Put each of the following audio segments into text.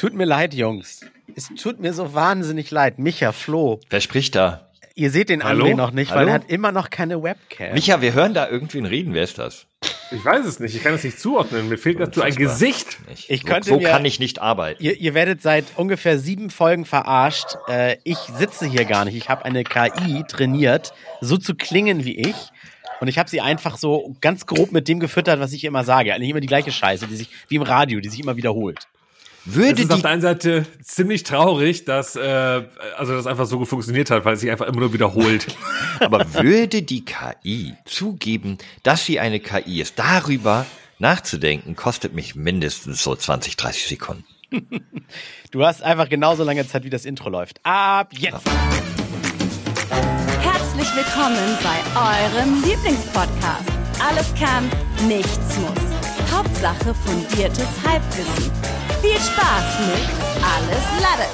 Tut mir leid, Jungs. Es tut mir so wahnsinnig leid. Micha, Flo. Wer spricht da? Ihr seht den Hallo? André noch nicht, weil Hallo? er hat immer noch keine Webcam. Micha, wir hören da irgendwen reden. Wer ist das? Ich weiß es nicht, ich kann es nicht zuordnen. Mir fehlt dazu ein. Gesicht. Nicht. Ich so, könnte so mir- kann ich nicht arbeiten. Ihr, ihr werdet seit ungefähr sieben Folgen verarscht. Äh, ich sitze hier gar nicht. Ich habe eine KI trainiert, so zu klingen wie ich. Und ich habe sie einfach so ganz grob mit dem gefüttert, was ich immer sage. Eigentlich immer die gleiche Scheiße, die sich wie im Radio, die sich immer wiederholt. Es Würde ist auf die, der einen Seite ziemlich traurig, dass äh, also das einfach so gut funktioniert hat, weil es sich einfach immer nur wiederholt. aber würde die KI zugeben, dass sie eine KI ist? Darüber nachzudenken, kostet mich mindestens so 20, 30 Sekunden. Du hast einfach genauso lange Zeit, wie das Intro läuft. Ab jetzt! Herzlich willkommen bei eurem Lieblingspodcast. Alles kann, nichts muss. Hauptsache fundiertes Halbwissen. Viel Spaß mit Alles Lade.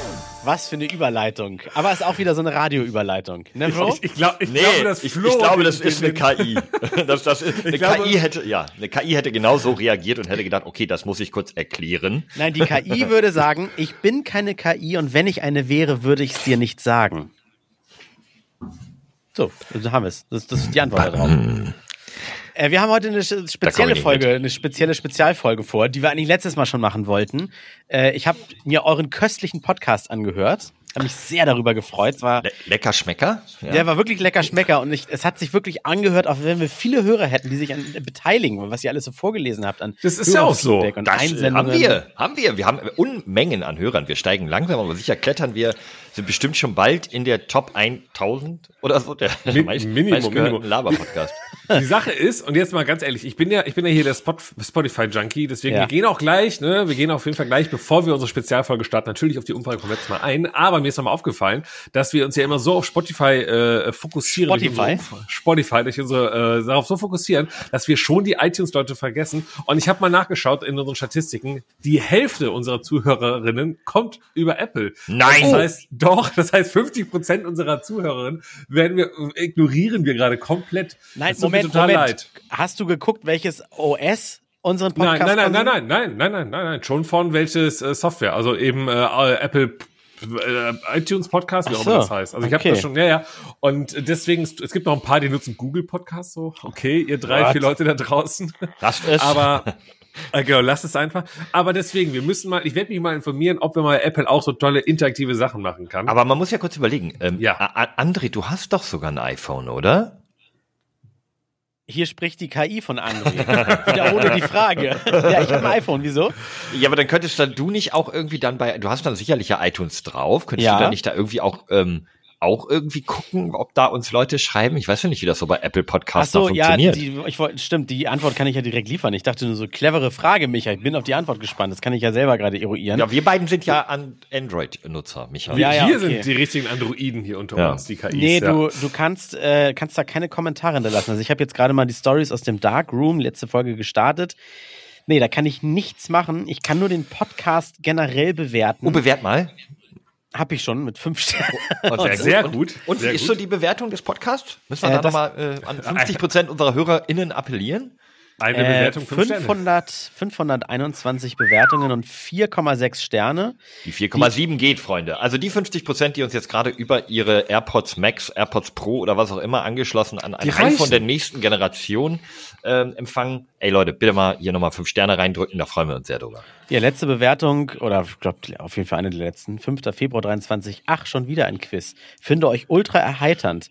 Was für eine Überleitung. Aber ist auch wieder so eine Radioüberleitung. Ne, Bro? Ich, ich, glaub, ich Nee, glaube, ich, ich glaube, das ist eine KI. Das, das ist, eine glaube- KI hätte, ja, eine KI hätte genauso reagiert und hätte gedacht, okay, das muss ich kurz erklären. Nein, die KI würde sagen, ich bin keine KI und wenn ich eine wäre, würde ich es dir nicht sagen. So, so haben wir es. Das, das ist die Antwort darauf. Äh, wir haben heute eine spezielle Folge, mit. eine spezielle Spezialfolge vor, die wir eigentlich letztes Mal schon machen wollten. Äh, ich habe mir euren köstlichen Podcast angehört. Habe mich sehr darüber gefreut. Es war Le lecker Schmecker? Ja. Der war wirklich lecker Schmecker und ich, es hat sich wirklich angehört, auch wenn wir viele Hörer hätten, die sich an, beteiligen, was ihr alles so vorgelesen habt an Das ist ja auch so. Und Das äh, haben wir, haben wir. Wir haben Unmengen an Hörern. Wir steigen langsam, aber sicher klettern wir, sind bestimmt schon bald in der Top 1000 oder so, der Min- meist, Minimum, Minimum. Laber-Podcast. Die Sache ist, und jetzt mal ganz ehrlich, ich bin ja, ich bin ja hier der Spot, Spotify-Junkie, deswegen Ja. wir gehen auch gleich, ne, wir gehen auf jeden Fall gleich, bevor wir unsere Spezialfolge starten, natürlich auf die Umfrage vom letzten Mal ein, aber mir ist nochmal aufgefallen, dass wir uns ja immer so auf Spotify äh, fokussieren. durch Spotify? unsere- Spotify, durch unsere, äh, darauf so fokussieren, dass wir schon die iTunes-Leute vergessen. Und ich habe mal nachgeschaut in unseren Statistiken, die Hälfte unserer Zuhörerinnen kommt über Apple. Nein! Das heißt, doch, das heißt 50 Prozent unserer Zuhörerinnen werden wir, ignorieren wir gerade komplett. Nein, Das Moment, total Moment. leid. Hast du geguckt, welches OS unseren Podcast nein, nein, nein, nein, nein, nein, nein, nein, nein, schon von welches äh, Software, also eben äh, Apple iTunes Podcast, wie auch immer so, das heißt. Also ich habe okay. das schon, ja, ja. Und deswegen, es gibt noch ein paar, die nutzen Google Podcast so. Okay, ihr drei, What? vier Leute da draußen. Lasst es. Aber äh, genau, lasst es einfach. Aber deswegen, wir müssen mal, ich werde mich mal informieren, ob wir mal Apple auch so tolle interaktive Sachen machen kann. Aber man muss ja kurz überlegen. Ähm, Ja. André, du hast doch sogar ein iPhone, oder? Hier spricht die KI von André. Wiederhole die Frage. Ja, ich habe ein iPhone. Wieso? Ja, aber dann könntest dann du nicht auch irgendwie dann bei, du hast dann sicherlich ja iTunes drauf, könntest Ja. du dann nicht da irgendwie auch, ähm, auch irgendwie gucken, ob da uns Leute schreiben? Ich weiß ja nicht, wie das so bei Apple Podcasts so, noch ja, funktioniert. die, ich wollte, stimmt, die Antwort kann ich ja direkt liefern. Ich dachte nur so, clevere Frage, Micha. Ich bin auf die Antwort gespannt. Das kann ich ja selber gerade eruieren. ja, wir beiden sind ja an Android-Nutzer, Michael. Ja, ja, Hier okay. sind die richtigen Androiden hier unter Ja. uns, die KIs. Nee, ja. du, du kannst, äh, kannst da keine Kommentare hinterlassen. Also ich habe jetzt gerade mal die Stories aus dem Dark Room, letzte Folge gestartet. Nee, da kann ich nichts machen. Ich kann nur den Podcast generell bewerten. Oh, bewert mal. Hab ich schon mit fünf Sternen. Und, Sehr, sehr gut. Und sehr wie ist gut. so die Bewertung des Podcasts? Müssen wir Äh, da nochmal äh, an 50 Prozent unserer HörerInnen appellieren? Eine Äh, Bewertung, Sterne. 500, 521 Bewertungen und 4,6 Sterne. Die 4,7 geht, Freunde. Also die 50 Prozent, die uns jetzt gerade über ihre AirPods Max, AirPods Pro oder was auch immer angeschlossen an ein iPhone reichen. der nächsten Generation ähm, empfangen. Ey Leute, bitte mal hier nochmal fünf Sterne reindrücken, da freuen wir uns sehr drüber. Ja, letzte Bewertung, oder ich glaube auf jeden Fall eine der letzten, 5. Februar 23. Ach, schon wieder ein Quiz. Finde euch ultra erheiternd.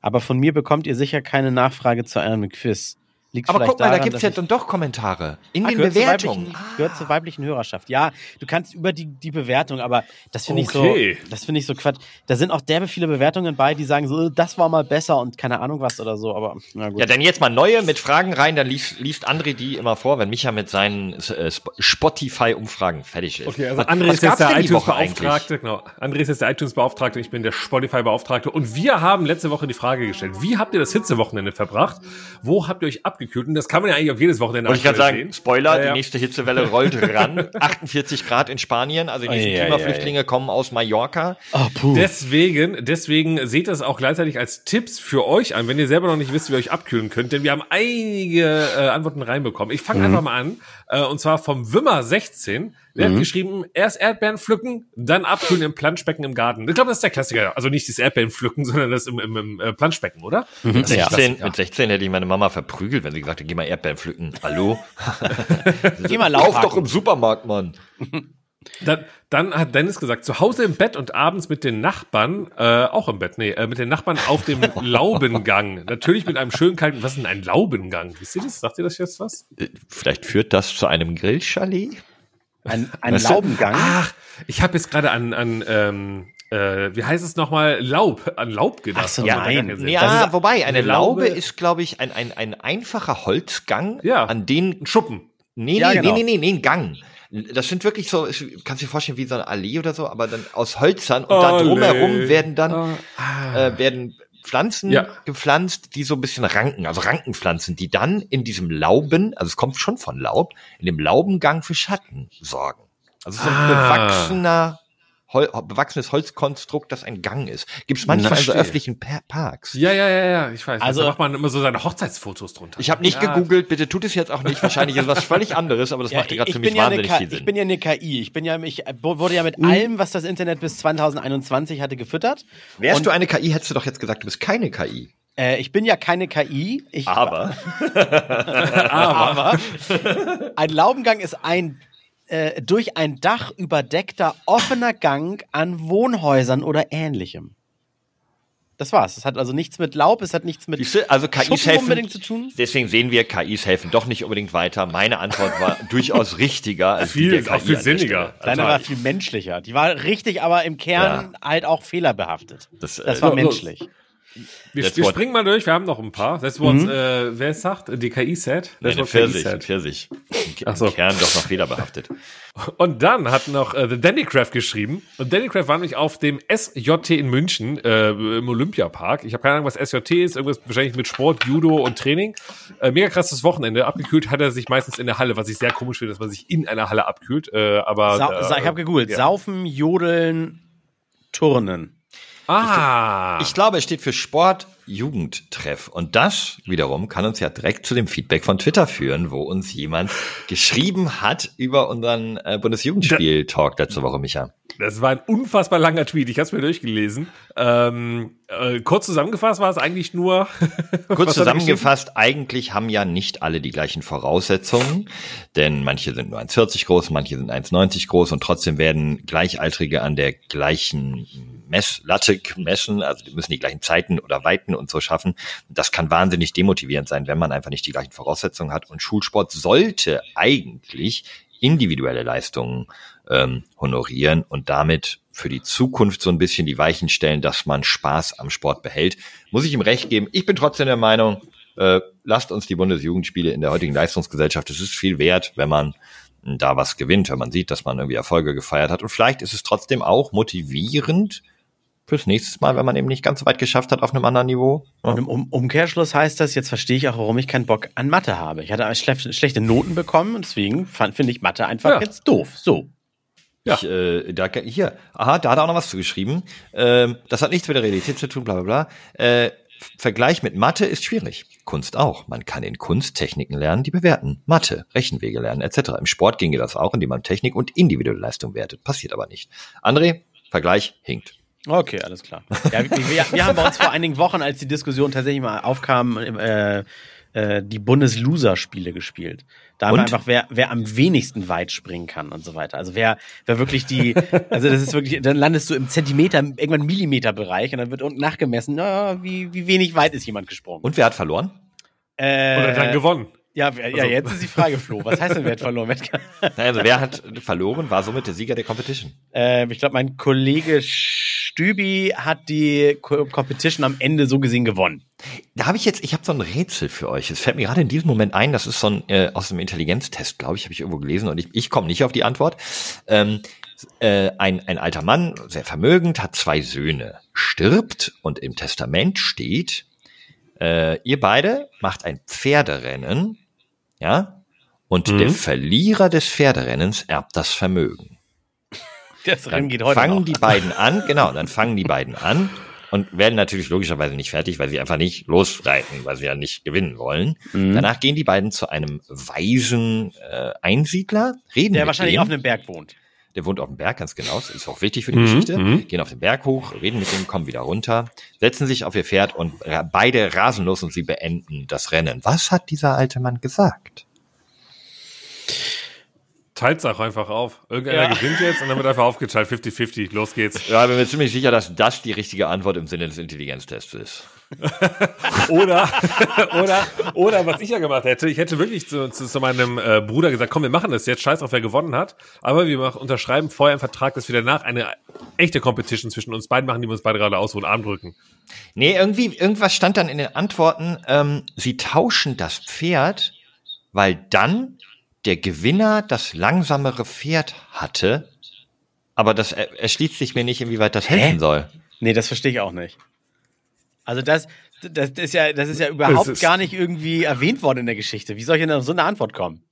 Aber von mir bekommt ihr sicher keine Nachfrage zu einem Quiz. Liegt Aber vielleicht guck mal, da daran, gibt's dass ja ich- dann doch Kommentare in Ah, den gehört zur Bewertungen. weiblichen- Gehört zur weiblichen Hörerschaft. Ja, du kannst über die, die Bewertung, aber das finde Okay. ich so, das finde ich so Quatsch. Da sind auch derbe viele Bewertungen bei, die sagen so, äh, das war mal besser und keine Ahnung was oder so, aber na gut. Ja, dann jetzt mal neue mit Fragen rein, dann liest, liest André die immer vor, wenn Micha mit seinen äh, Sp- Spotify-Umfragen fertig ist. Okay, also Was- André was ist jetzt der iTunes-Beauftragte. Genau. André ist jetzt der iTunes-Beauftragte, ich bin der Spotify-Beauftragte. Und wir haben letzte Woche die Frage gestellt, wie habt ihr das Hitzewochenende verbracht? Wo habt ihr euch abgekühlt? Und das kann man ja eigentlich auf jedes Wochenende Wollte ich gerade sagen, Spoiler, Ja, ja. die nächste Hitzewelle rollt ran. 48 Grad in Spanien, also die nächsten ei, Klimaflüchtlinge kommen aus Mallorca. Oh, puh. Deswegen, deswegen seht das auch gleichzeitig als Tipps für euch an, wenn ihr selber noch nicht wisst, wie ihr euch abkühlen könnt, denn wir haben einige äh, Antworten reinbekommen. Ich fange einfach mal an, äh, und zwar vom Wimmer 16. Der hat geschrieben, erst Erdbeeren pflücken, dann abkühlen im Planschbecken im Garten. Ich glaube, das ist der Klassiker. Also nicht das Erdbeeren pflücken, sondern das im, im, im äh, Planschbecken, oder? Mit Ja. 16, mit 16 hätte ich meine Mama verprügelt, wenn sie gesagt hätte, geh mal Erdbeeren pflücken. Hallo? Geh mal Kauf doch Laufhaken. im Supermarkt, Mann. Dann, dann hat Dennis gesagt, zu Hause im Bett und abends mit den Nachbarn, äh, auch im Bett, nee, äh, mit den Nachbarn auf dem Laubengang. Natürlich mit einem schönen kalten, was ist denn ein Laubengang? Wisst ihr das? Sagt ihr das jetzt was? Äh, Vielleicht führt das zu einem Grillchalet? Ein, ein du? Laubengang. Ach, ich habe jetzt gerade an, an ähm, äh, wie heißt es nochmal, Laub, an Laub gedacht. Ach so, ja, nein. Ja, ist- wobei, eine eine Laube, Laube- ist, glaube ich, ein, ein, ein einfacher Holzgang, Ja. an den Ein Schuppen. Nee, Ja, nee, genau. nee, nee, nee, ein Gang. Das sind wirklich so, kannst du dir vorstellen, wie so eine Allee oder so, aber dann aus Hölzern und da Allee. drumherum werden dann, Ah. äh, werden Pflanzen Ja. gepflanzt, die so ein bisschen ranken, also Rankenpflanzen, die dann in diesem Lauben, also es kommt schon von Laub, in dem Laubengang für Schatten sorgen. Also so ein Ah. bewachsener, Hol bewachsenes Holzkonstrukt, das ein Gang ist. Gibt es manchmal in so öffentlichen Pa- Parks. Ja, ja, ja, ja, ich weiß. Also- da macht man immer so seine Hochzeitsfotos drunter. Ich habe nicht ja. gegoogelt, bitte tut es jetzt auch nicht. Wahrscheinlich ist was völlig anderes, aber das Ja, macht gerade für mich ja wahnsinnig viel Sinn. ich bin ja eine KI. Ich bin ja, ich wurde ja mit allem, was das Internet bis 2021 hatte, gefüttert. Wärst Und, du eine KI, hättest du doch jetzt gesagt, du bist keine KI. Äh, ich bin ja keine KI. Ich, Aber aber ein Laubengang ist ein äh, durch ein Dach überdeckter offener Gang an Wohnhäusern oder ähnlichem. Das war's. Es hat also nichts mit Laub, es hat nichts mit also KIs helfen. unbedingt zu tun. Deswegen sehen wir, KIs helfen doch nicht unbedingt weiter. Meine Antwort war durchaus richtiger als Viel- die der auch viel sinniger. Deine war viel menschlicher. Die war richtig, aber im Kern halt auch fehlerbehaftet. Das, Das äh, war so- menschlich. Wir, That's wir what- springen mal durch, wir haben noch ein paar. Das Wort, äh, wer es sagt, die KI-Set. Das Eine Wort Pfirsich, KI-Set. Pfirsich. Im Ach so. Kern doch noch fehlerbehaftet. Und dann hat noch äh, The Dandycraft geschrieben. Und Dandycraft war nämlich auf dem SJT in München äh, im Olympiapark. Ich habe keine Ahnung, was SJT ist. Irgendwas wahrscheinlich mit Sport, Judo und Training. Äh, mega krasses Wochenende. Abgekühlt hat er sich meistens in der Halle, was ich sehr komisch finde, dass man sich in einer Halle abkühlt. Äh, aber Sau äh, sa ich habe gegoogelt. ja. Saufen, Jodeln, Turnen. Ah, Ich glaube, es steht für Sport Jugendtreff. Und das wiederum kann uns ja direkt zu dem Feedback von Twitter führen, wo uns jemand geschrieben hat über unseren äh, Bundesjugendspiel-Talk letzte Woche, Micha. Das war ein unfassbar langer Tweet. Ich habe es mir durchgelesen. Ähm, äh, kurz zusammengefasst war es eigentlich nur. Kurz zusammengefasst, eigentlich haben ja nicht alle die gleichen Voraussetzungen, denn manche sind nur 1,40 groß, manche sind 1,90 groß und trotzdem werden Gleichaltrige an der gleichen Messlatte messen, also die müssen die gleichen Zeiten oder Weiten und so schaffen. Das kann wahnsinnig demotivierend sein, wenn man einfach nicht die gleichen Voraussetzungen hat. Und Schulsport sollte eigentlich individuelle Leistungen ähm, honorieren und damit für die Zukunft so ein bisschen die Weichen stellen, dass man Spaß am Sport behält. Muss ich ihm recht geben. Ich bin trotzdem der Meinung, äh, lasst uns die Bundesjugendspiele in der heutigen Leistungsgesellschaft. Es ist viel wert, wenn man mh, da was gewinnt, wenn man sieht, dass man irgendwie Erfolge gefeiert hat. Und vielleicht ist es trotzdem auch motivierend fürs nächste Mal, wenn man eben nicht ganz so weit geschafft hat auf einem anderen Niveau. Und im um Umkehrschluss heißt das, jetzt verstehe ich auch, warum ich keinen Bock an Mathe habe. Ich hatte schle schlechte Noten bekommen und deswegen finde ich Mathe einfach Ja. jetzt doof. So. Ja. Ich, äh, da, hier, aha, da hat er auch noch was zugeschrieben. Ähm, das hat nichts mit der Realität zu tun, bla bla bla. Äh, Vergleich mit Mathe ist schwierig. Kunst auch. Man kann in Kunst Techniken lernen, die bewerten. Mathe, Rechenwege lernen, etc. Im Sport ginge das auch, indem man Technik und individuelle Leistung wertet. Passiert aber nicht. André, Vergleich hinkt. Okay, alles klar. Ja, wir, wir, haben bei uns vor einigen Wochen, als die Diskussion tatsächlich mal aufkam, äh, äh, die Bundesloser-Spiele gespielt. Da haben wir einfach, wer, wer am wenigsten weit springen kann und so weiter. Also wer, wer wirklich die, also das ist wirklich, dann landest du im Zentimeter, irgendwann Millimeter-Bereich und dann wird unten nachgemessen, na, wie, wie wenig weit ist jemand gesprungen. Und wer hat verloren? äh, Oder dann gewonnen. Ja, ja, Also- jetzt ist die Frage, Flo. Was heißt denn, wer hat verloren? Wer hat- Naja, Also wer hat verloren, war somit der Sieger der Competition. äh, ich glaube, mein Kollege Stübi hat die Co Competition am Ende so gesehen gewonnen. Da habe ich jetzt, ich habe so ein Rätsel für euch. Es fällt mir gerade in diesem Moment ein, das ist so ein äh, aus einem Intelligenztest, glaube ich, habe ich irgendwo gelesen und ich, ich komme nicht auf die Antwort. Ähm, äh, ein, ein alter Mann, sehr vermögend, hat zwei Söhne, stirbt und im Testament steht, Äh, ihr beide macht ein Pferderennen, ja, und der Verlierer des Pferderennens erbt das Vermögen. Das Dann Rennen geht heute fangen noch. die beiden an, genau, dann fangen die beiden an und werden natürlich logischerweise nicht fertig, weil sie einfach nicht losreiten, weil sie ja nicht gewinnen wollen. Mhm. Danach gehen die beiden zu einem weisen äh, Einsiedler, reden Der wahrscheinlich dem. auf einem Berg wohnt. Der wohnt auf dem Berg, ganz genau. Das ist auch wichtig für die Mhm, Geschichte. mhm. Gehen auf den Berg hoch, reden mit ihm, kommen wieder runter, setzen sich auf ihr Pferd und beide rasen los und sie beenden das Rennen. Was hat dieser alte Mann gesagt? Teilt auch einfach auf. Irgendeiner Ja. gewinnt jetzt und dann wird einfach aufgeteilt. 50-50. Los geht's. Ja, ich bin mir ziemlich sicher, dass das die richtige Antwort im Sinne des Intelligenztests ist. Oder, oder, oder was ich ja gemacht hätte, ich hätte wirklich zu, zu, zu meinem äh, Bruder gesagt, komm, wir machen das jetzt, scheiß auf, wer gewonnen hat, aber wir machen, unterschreiben vorher einen Vertrag, dass wir danach eine echte Competition zwischen uns beiden machen, die wir uns beide gerade ausruhen, Arm drücken. Nee, irgendwie, irgendwas stand dann in den Antworten, ähm, sie tauschen das Pferd, weil dann der Gewinner das langsamere Pferd hatte. Aber das er, erschließt sich mir nicht, inwieweit das helfen soll. Nee, das verstehe ich auch nicht. Also das, das, ist ja, das ist ja überhaupt ist- gar nicht irgendwie erwähnt worden in der Geschichte. Wie soll ich denn auf so eine Antwort kommen?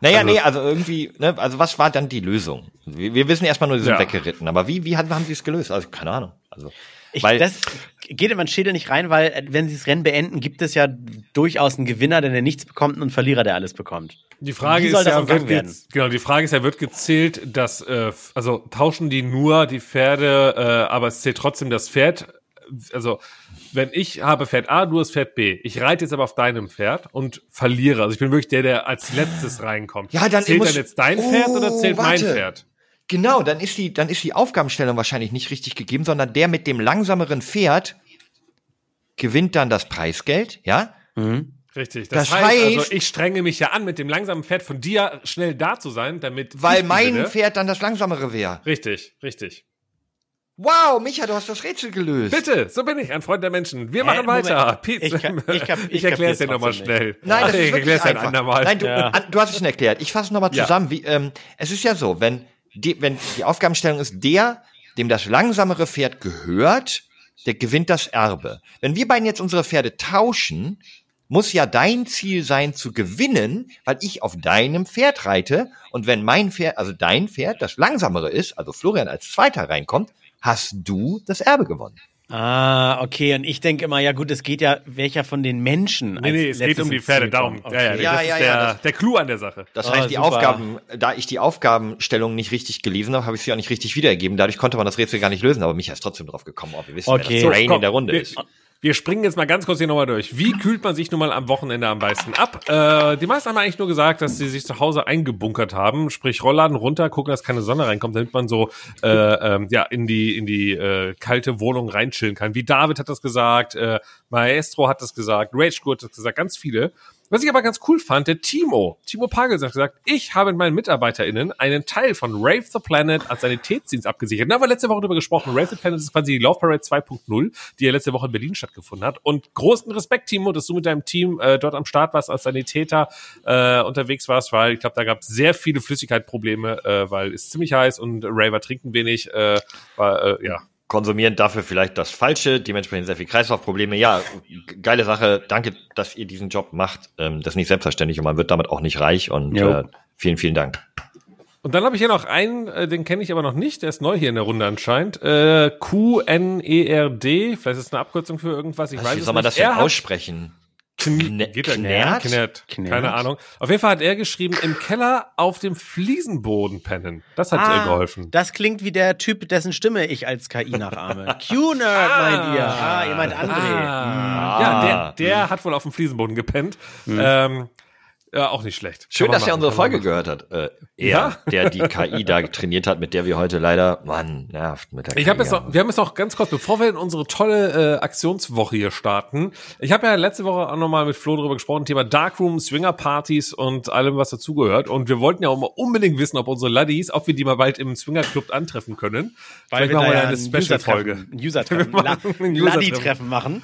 Naja, Also- nee, also irgendwie, ne, also was war dann die Lösung? Wir, wir wissen erstmal nur, sie sind Ja. weggeritten, aber wie, wie haben, haben sie es gelöst? Also keine Ahnung. Also, Ich, weil, das geht in mein Schädel nicht rein, weil äh, wenn sie das Rennen beenden, gibt es ja durchaus einen Gewinner, der nichts bekommt und einen Verlierer, der alles bekommt. Die Frage Wie soll ist das ja, wird werden? genau, die Frage ist ja, wird gezählt, dass, äh, also tauschen die nur die Pferde, äh, aber es zählt trotzdem das Pferd. Also, wenn ich habe Pferd A, du hast Pferd B. Ich reite jetzt aber auf deinem Pferd und verliere. Also ich bin wirklich der, der als letztes reinkommt. Ja, dann zählt muss- dann jetzt dein Pferd oder Oh, zählt mein warte. Pferd? Genau, dann ist die, dann ist die Aufgabenstellung wahrscheinlich nicht richtig gegeben, sondern der mit dem langsameren Pferd gewinnt dann das Preisgeld, ja? Richtig. Das, Das heißt, also, heißt- ich strenge mich ja an, mit dem langsamen Pferd von dir schnell da zu sein, damit. Weil ich mein gewinne. Pferd dann das langsamere wäre. Richtig, richtig. Wow, Micha, du hast das Rätsel gelöst. Bitte, so bin ich, ein Freund der Menschen. Wir Hä, machen weiter. Moment. Pete, Ich kann- ich kann- ich ich erkläre es dir nochmal schnell. Nein, Ach, das nee, ist ich wirklich erkläre es dir ein andermal. Nein, du, Ja. an, du hast es schon erklärt. Ich fasse nochmal Ja. zusammen. Wie, ähm, es ist ja so, wenn die, wenn die Aufgabenstellung ist, der, dem das langsamere Pferd gehört, der gewinnt das Erbe. Wenn wir beiden jetzt unsere Pferde tauschen, muss ja dein Ziel sein zu gewinnen, weil ich auf deinem Pferd reite. Und wenn mein Pferd, also dein Pferd, das langsamere ist, also Florian als Zweiter reinkommt, hast du das Erbe gewonnen. Ah, okay. Und ich denke immer, ja gut, es geht ja, welcher von den Menschen. Nee, als nee, es geht um die Pferde, darum. kommt. Ja, ja, Okay. Ja, das ja, ist ja, der, das- der Clou an der Sache. Das Oh, heißt, die super. Aufgaben, da ich die Aufgabenstellung nicht richtig gelesen habe, habe ich sie auch nicht richtig wiedergegeben. Dadurch konnte man das Rätsel gar nicht lösen, aber Micha ist trotzdem drauf gekommen. Oh, wir wissen, Okay. wer So, das Brain komm, in der Runde wir, ist. Wir springen jetzt mal ganz kurz hier nochmal durch. Wie kühlt man sich nun mal am Wochenende am meisten ab? Äh, die meisten haben eigentlich nur gesagt, dass sie sich zu Hause eingebunkert haben, sprich Rollladen runter, gucken, dass keine Sonne reinkommt, damit man so äh, ähm, ja in die in die äh, kalte Wohnung reinchillen kann. Wie David hat das gesagt, äh, Maestro hat das gesagt, Rage hat das gesagt, ganz viele. Was ich aber ganz cool fand, der Timo, Timo Pagels hat gesagt, ich habe mit meinen MitarbeiterInnen einen Teil von Rave the Planet als Sanitätsdienst abgesichert. Da haben wir letzte Woche drüber gesprochen. Rave the Planet ist quasi die Love Parade 2.0, die ja letzte Woche in Berlin stattgefunden hat. Und großen Respekt, Timo, dass du mit deinem Team äh, dort am Start warst, als Sanitäter äh, unterwegs warst, weil ich glaube, da gab es sehr viele Flüssigkeitsprobleme, äh, weil es ziemlich heiß und Raver trinken wenig. Äh, war, äh, ja, Konsumieren dafür vielleicht das Falsche, dementsprechend sehr viel Kreislaufprobleme. Ja, geile Sache. Danke, dass ihr diesen Job macht. Ähm, das ist nicht selbstverständlich und man wird damit auch nicht reich. Und äh, vielen, vielen Dank. Und dann habe ich hier noch einen, äh, den kenne ich aber noch nicht, der ist neu hier in der Runde anscheinend. Äh, Q-N-E-R-D, vielleicht ist es eine Abkürzung für irgendwas, ich weiß Wie es soll man nicht. das denn aussprechen? Kn geht er Knert? Knert? Knert? Keine Ahnung. Auf jeden Fall hat er geschrieben, im Keller auf dem Fliesenboden pennen. Das hat Ah, äh, geholfen. Das klingt wie der Typ, dessen Stimme ich als KI nachahme. Q-Nerd meint ihr. Ah, ihr meint André. Ah, ja, der, der hat wohl auf dem Fliesenboden gepennt. Ähm, ja, auch nicht schlecht. Schön, Kann dass er unsere Folge gehört hat. Äh, er, Ja. der die KI da trainiert hat, mit der wir heute leider, Mann, nervt mit der Ich KI. habe jetzt noch, wir haben jetzt noch ganz kurz, bevor wir in unsere tolle äh, Aktionswoche hier starten. Ich habe ja letzte Woche auch nochmal mit Flo darüber gesprochen, Thema Darkroom, Swinger-Partys und allem, was dazugehört. Und wir wollten ja auch mal unbedingt wissen, ob unsere Laddies, ob wir die mal bald im Swinger-Club antreffen können. Vielleicht machen wir ja eine Special-Folge. Ein User-Treffen. Wir User-Treffen. Laddi-Treffen machen.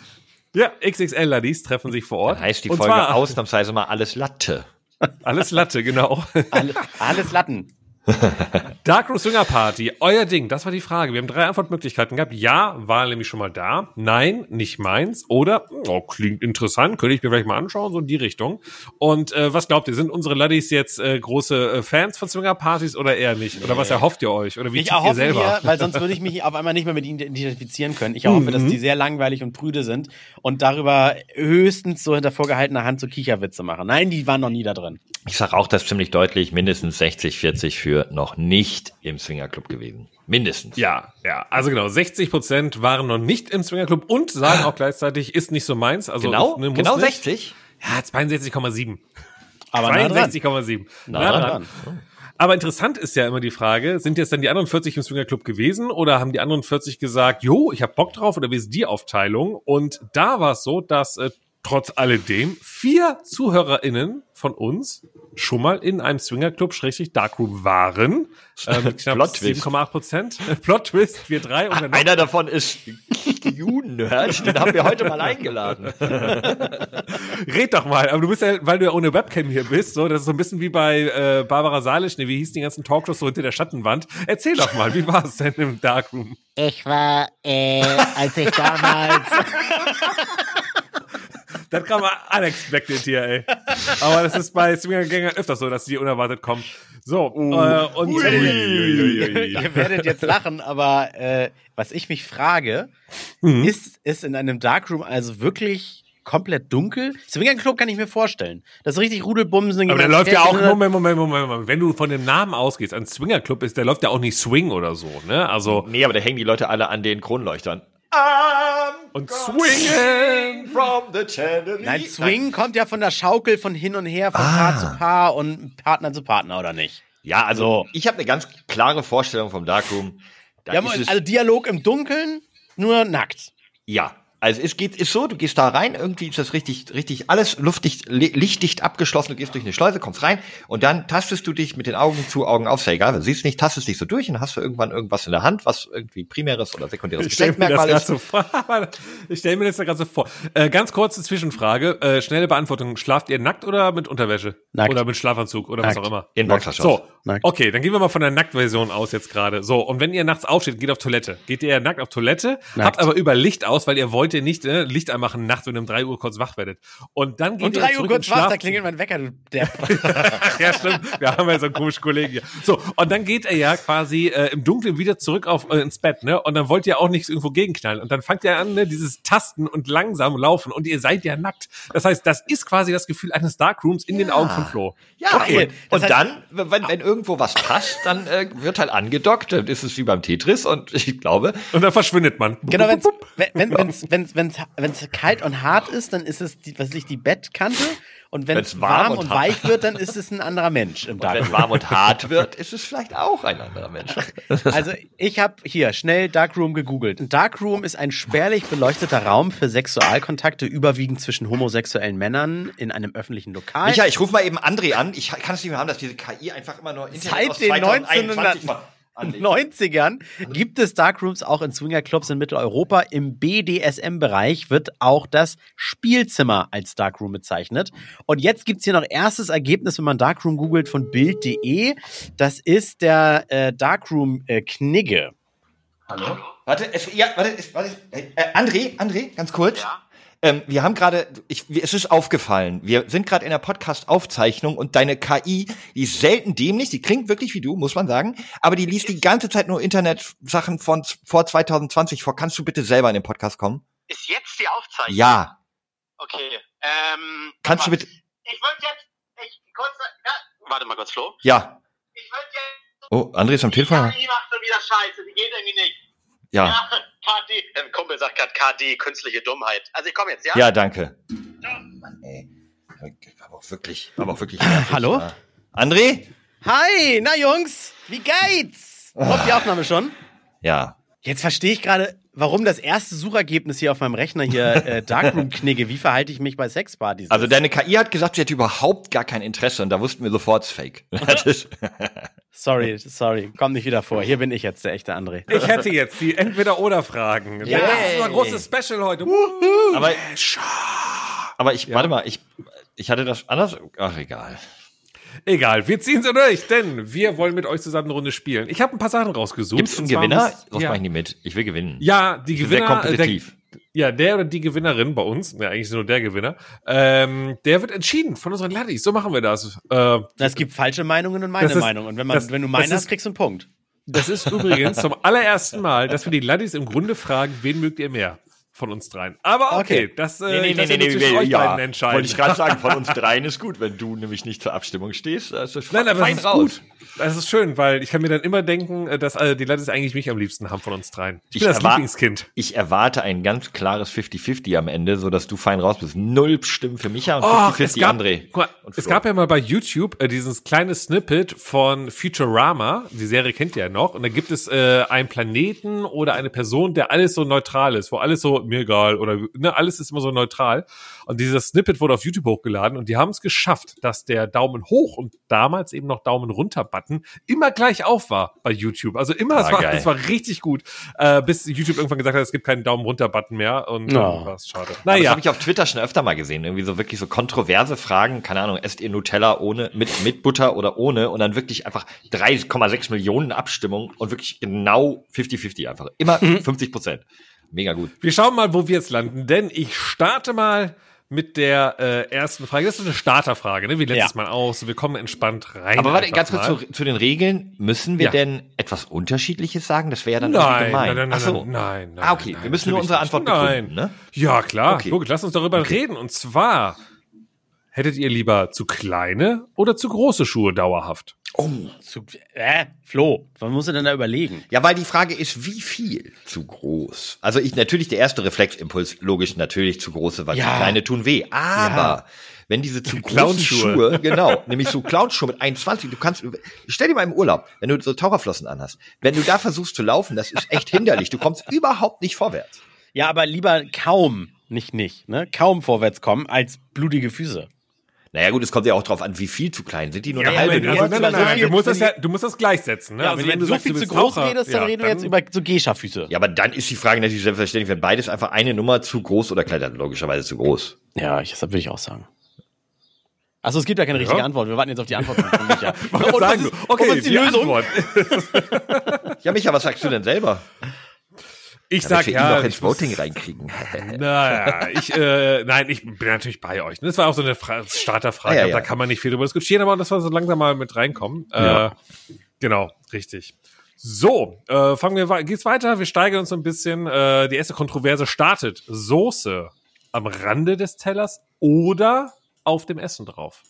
Ja, XXL-Laddies treffen sich vor Ort. Dann heißt die Und Folge ausnahmsweise mal alles Latte. Alles Latte, genau. Alle, alles Latten. Darkroom Swinger Party, euer Ding, das war die Frage. Wir haben drei Antwortmöglichkeiten gehabt. Ja, war nämlich schon mal da. Nein, nicht meins. Oder, oh, klingt interessant, könnte ich mir vielleicht mal anschauen, so in die Richtung. Und äh, was glaubt ihr, sind unsere Laddies jetzt äh, große äh, Fans von Swinger Partys oder eher nicht? Oder was erhofft ihr euch? Oder wie Ich ihr selber? mir, weil sonst würde ich mich auf einmal nicht mehr mit ihnen identifizieren können. Ich erhoffe, dass die sehr langweilig und prüde sind und darüber höchstens so hinter vorgehaltener Hand so Kicherwitze machen. Nein, die waren noch nie da drin. Ich sage auch das ziemlich deutlich, mindestens 60, 40 für noch nicht im Swingerclub gewesen. Mindestens. Ja, ja. Also genau, 60 Prozent waren noch nicht im Swingerclub und sagen auch gleichzeitig, ist nicht so meins. Also Genau, ne, muss genau nicht. 60. Ja, 62,7. Aber nah dran. 62,7. Nah Nah dran. dran. Aber interessant ist ja immer die Frage, sind jetzt dann die anderen 40 im Swingerclub gewesen oder haben die anderen 40 gesagt, jo, ich hab Bock drauf oder wie ist die Aufteilung? Und da war es so, dass äh, trotz alledem vier ZuhörerInnen von uns schon mal in einem Swingerclub schrägstrich Darkroom waren. Äh, mit knapp Plot Twist. 7,8 Prozent. Plot Twist, wir drei und noch Einer davon ist Q-Nerd, den haben wir heute mal eingeladen. Red doch mal, aber du bist ja, weil du ja ohne Webcam hier bist, so, das ist so ein bisschen wie bei äh, Barbara Salisch, ne, wie hieß die ganzen Talkshows so hinter der Schattenwand. Erzähl doch mal, wie war es denn im Darkroom? Ich war, äh, als ich damals, Das kam mal unexpected hier, ey. Aber das ist bei Swingergängern öfter so, dass die unerwartet kommen. So, äh, und Ihr werdet jetzt lachen, aber äh, was ich mich frage, ist es in einem Darkroom also wirklich komplett dunkel? Swingerclub kann ich mir vorstellen. Das ist richtig Rudelbumsen. aber der läuft ja auch, Moment, Moment, Moment, Moment, wenn du von dem Namen ausgehst, ein Swingerclub ist, der läuft ja auch nicht Swing oder so, ne? Also, Nee, aber da hängen die Leute alle an den Kronleuchtern. Und swingen! From the chandelier. Nein, Swing kommt ja von der Schaukel von hin und her, von Paar zu Paar und Partner zu Partner, oder nicht? Ja, also ich habe eine ganz klare Vorstellung vom Darkroom. Da Ja, also Dialog im Dunkeln, nur nackt. ja, also es geht ist so, du gehst da rein, irgendwie ist das richtig richtig alles luftdicht li- lichtdicht abgeschlossen, du gehst durch eine Schleuse, kommst rein und dann tastest du dich mit den Augen zu, Augen auf, ist ja egal, du siehst nicht, tastest dich so durch und hast du irgendwann irgendwas in der Hand, was irgendwie primäres oder sekundäres Ich stelle mir das Geschlechtsmerkmal gerade ist. so vor. Ich stelle mir das gerade so vor. Äh, ganz kurze Zwischenfrage, äh, schnelle Beantwortung. Schlaft ihr nackt oder mit Unterwäsche? Nackt. Oder mit Schlafanzug oder was Nackt. auch immer? In Boxershorts. So, Nackt. okay, dann gehen wir mal von der Nacktversion aus jetzt gerade. So, und wenn ihr nachts aufsteht, geht auf Toilette. Geht ihr nackt auf Toilette, Nackt. habt aber über Licht aus, weil ihr wollt ihr nicht äh, Licht anmachen nachts, wenn ihr um drei Uhr kurz wach werdet. Und dann geht Und ihr drei Uhr zurück kurz ins wach, da Schlafzimmer. klingelt mein Wecker, du Depp. ja, stimmt. Wir haben ja so einen komischen Kollegen hier. So, und dann geht er ja quasi äh, im Dunkeln wieder zurück auf äh, ins Bett, ne? Und dann wollt ihr auch nichts irgendwo gegenknallen. Und dann fangt ihr an, ne, dieses Tasten und langsam laufen. Und ihr seid ja nackt. Das heißt, das ist quasi das Gefühl eines Darkrooms in den Augen von Flo. Ja, Okay, und, heißt- dann, wenn, wenn irgendwo was passt, dann äh, wird halt angedockt, dann ist es wie beim Tetris und ich glaube, Und dann verschwindet man. Genau, wenn's, wenn wenn wenn's, wenn's kalt und hart ist, dann ist es die, was ich, die Bettkante. Und wenn es warm, warm und, weich wird, dann ist es ein anderer Mensch im wenn Darkroom. warm und hart wird, ist es vielleicht auch ein anderer Mensch. Also ich habe hier schnell Darkroom gegoogelt. Ein Darkroom ist ein spärlich beleuchteter Raum für Sexualkontakte, überwiegend zwischen homosexuellen Männern in einem öffentlichen Lokal. Micha, ich rufe mal eben André an. Ich kann es nicht mehr haben, dass diese KI einfach immer nur Internet Seit aus den 2021 von- André. 90ern gibt es Darkrooms auch in Swingerclubs in Mitteleuropa. Im BDSM-Bereich wird auch das Spielzimmer als Darkroom bezeichnet. Und jetzt gibt's hier noch erstes Ergebnis, wenn man Darkroom googelt von Bild.de. Das ist der äh, Darkroom äh, Knigge. Hallo? Warte, ja, warte, warte äh, André, André, ganz kurz. Ähm, wir haben gerade, es ist aufgefallen, wir sind gerade in der Podcast-Aufzeichnung und deine KI, die ist selten dämlich, die klingt wirklich wie du, muss man sagen, aber die liest die ganze Zeit nur Internetsachen von vor 2020 vor. Kannst du bitte selber in den Podcast kommen? Ist jetzt die Aufzeichnung? Ja. Okay. Ähm, Kannst du bitte, Ich würde jetzt. Ich kurz. Ja, warte mal kurz, Flo. ja. Ich würde jetzt. Oh, André ist am Telefon. Die macht schon wieder Scheiße. Die geht irgendwie nicht. Ja, Ja, KD. Ein Kumpel sagt gerade KD, künstliche Dummheit. Also ich komme jetzt, ja? ja, danke. Mann, ey. Aber auch wirklich, aber auch wirklich. nervig, Hallo? ja. André? Hi, na Jungs, wie geht's? Läuft die Aufnahme schon? Ja. Jetzt verstehe ich gerade, warum das erste Suchergebnis hier auf meinem Rechner hier äh, Darkroom knigge. Wie verhalte ich mich bei Sexpartys? Also deine KI hat gesagt, sie hat überhaupt gar kein Interesse und da wussten wir sofort, es ist fake. Sorry, sorry, komm nicht wieder vor. Hier bin ich jetzt der echte André. Ich hätte jetzt die Entweder-Oder-Fragen. Das ist unser großes Special heute. aber, aber ich, warte mal, ich, ich hatte das anders, ach egal. Egal, wir ziehen so durch, denn wir wollen mit euch zusammen eine Runde spielen. Ich habe ein paar Sachen rausgesucht. Gibt's einen Und zwar Gewinner? muss- Sonst ja. mach ich nicht mit. Ich will gewinnen. Ja, die Ich bin sehr Gewinner. kompetitiv. Der, ja, der oder die Gewinnerin bei uns, ja, eigentlich ist nur der Gewinner, ähm, der wird entschieden von unseren Laddies. So machen wir das. Äh, Es gibt falsche Meinungen und meine ist- Meinung. Und wenn, man, das- wenn du meine hast, kriegst du einen Punkt. das ist übrigens zum allerersten Mal, dass wir die Laddies im Grunde fragen, wen mögt ihr mehr von uns dreien. Aber okay, Okay. das äh, ich lasse ja nur zwischen euch beiden entscheiden. Wollte ich gerade sagen, von uns dreien ist gut. Wenn du nämlich nicht zur Abstimmung stehst, das Nein, aber das ist raus. gut. Das ist schön, weil ich kann mir dann immer denken, äh, dass äh, die Laddies eigentlich mich am liebsten haben von uns dreien. Ich, Ich bin das Lieblingskind. Ich erwarte ein ganz klares 50-50 am Ende, so dass du fein raus bist. Null Stimmen für Micha und Och, 50-50 André. guck mal, und es gab ja mal bei YouTube äh, dieses kleine Snippet von Futurama. Die Serie kennt ihr ja noch. Und da gibt es äh, einen Planeten oder eine Person, der alles so neutral ist, wo alles so mir egal oder ne, alles ist immer so neutral. Und dieser Snippet wurde auf YouTube hochgeladen und die haben es geschafft, dass der Daumen hoch und damals eben noch Daumen runter Button immer gleich auf war bei YouTube. Also immer, es Ah, war, geil. es war richtig gut, äh, bis YouTube irgendwann gesagt hat, es gibt keinen Daumen runter Button mehr und dann war es schade. Aber Das Naja, habe ich auf Twitter schon öfter mal gesehen. Irgendwie so wirklich so kontroverse Fragen. Keine Ahnung, esst ihr Nutella ohne, mit, mit Butter oder ohne? Und dann wirklich einfach 3,6 Millionen Abstimmungen und wirklich genau 50-50 einfach. Immer Mhm. 50 Prozent. Mega gut. Wir schauen mal, wo wir jetzt landen, denn ich starte mal mit der äh, ersten Frage. Das ist eine Starterfrage, ne? Wie letztes Ja. Mal aus. Wir kommen entspannt rein. Aber warte, ganz kurz zu, zu den Regeln. Müssen wir Ja. denn etwas Unterschiedliches sagen? Das wäre ja dann Nein, gemein. nein, nein, nein, so. nein, nein, nein. Ah, okay. nein, wir müssen nur unsere. Antwort Nein. begründen, ne? Ja, klar. Okay. Guck, lass uns darüber reden. Und zwar, hättet ihr lieber zu kleine oder zu große Schuhe dauerhaft? Zu, äh, Flo, was musst du denn da überlegen? Ja, weil die Frage ist, wie viel zu groß? Also ich natürlich der erste Refleximpuls, logisch natürlich zu große, weil Ja. zu kleine tun weh. Aber wenn diese zu großen Clownschuhe. Schuhe, genau, nämlich so Clownschuhe mit 21, du kannst, stell dir mal im Urlaub, wenn du so Taucherflossen anhast, wenn du da versuchst zu laufen, das ist echt hinderlich. Du kommst überhaupt nicht vorwärts. Ja, aber lieber kaum, nicht nicht, ne? Kaum vorwärts kommen als blutige Füße. Naja gut, es kommt ja auch drauf an, wie viel zu klein sind die nur Ja, eine halbe Nuance also, nein, nein, so? nein, du musst das ja, du musst das gleichsetzen, ne? Ja, also wenn, du so sagst, viel du zu groß Taucher, redest, dann ja, reden wir jetzt über so Gescha-Füße. Ja, aber dann ist die Frage natürlich selbstverständlich, wenn beides einfach eine Nummer zu groß oder klein, dann logischerweise zu groß. Ja, ich, das würde ich auch sagen. Achso, es gibt ja keine richtige Ja. Antwort. Wir warten jetzt auf die Antwort von Micha. Was Und was sagen ist- du? Okay, und was ist die, Lösung? Antwort. Ja, Micha, was sagst du denn selber? Ich Damit sag wir ihn ja. noch ins ich muss- Voting reinkriegen. Naja, ich, äh, nein, ich bin natürlich bei euch. Das war auch so eine Fra Starterfrage, ja, ja. da kann man nicht viel drüber diskutieren, aber das war so langsam mal mit reinkommen. Äh, genau, richtig. So, äh, fangen wir, geht's weiter. Wir steigern uns ein bisschen. Äh, die erste Kontroverse startet. Soße am Rande des Tellers oder auf dem Essen drauf.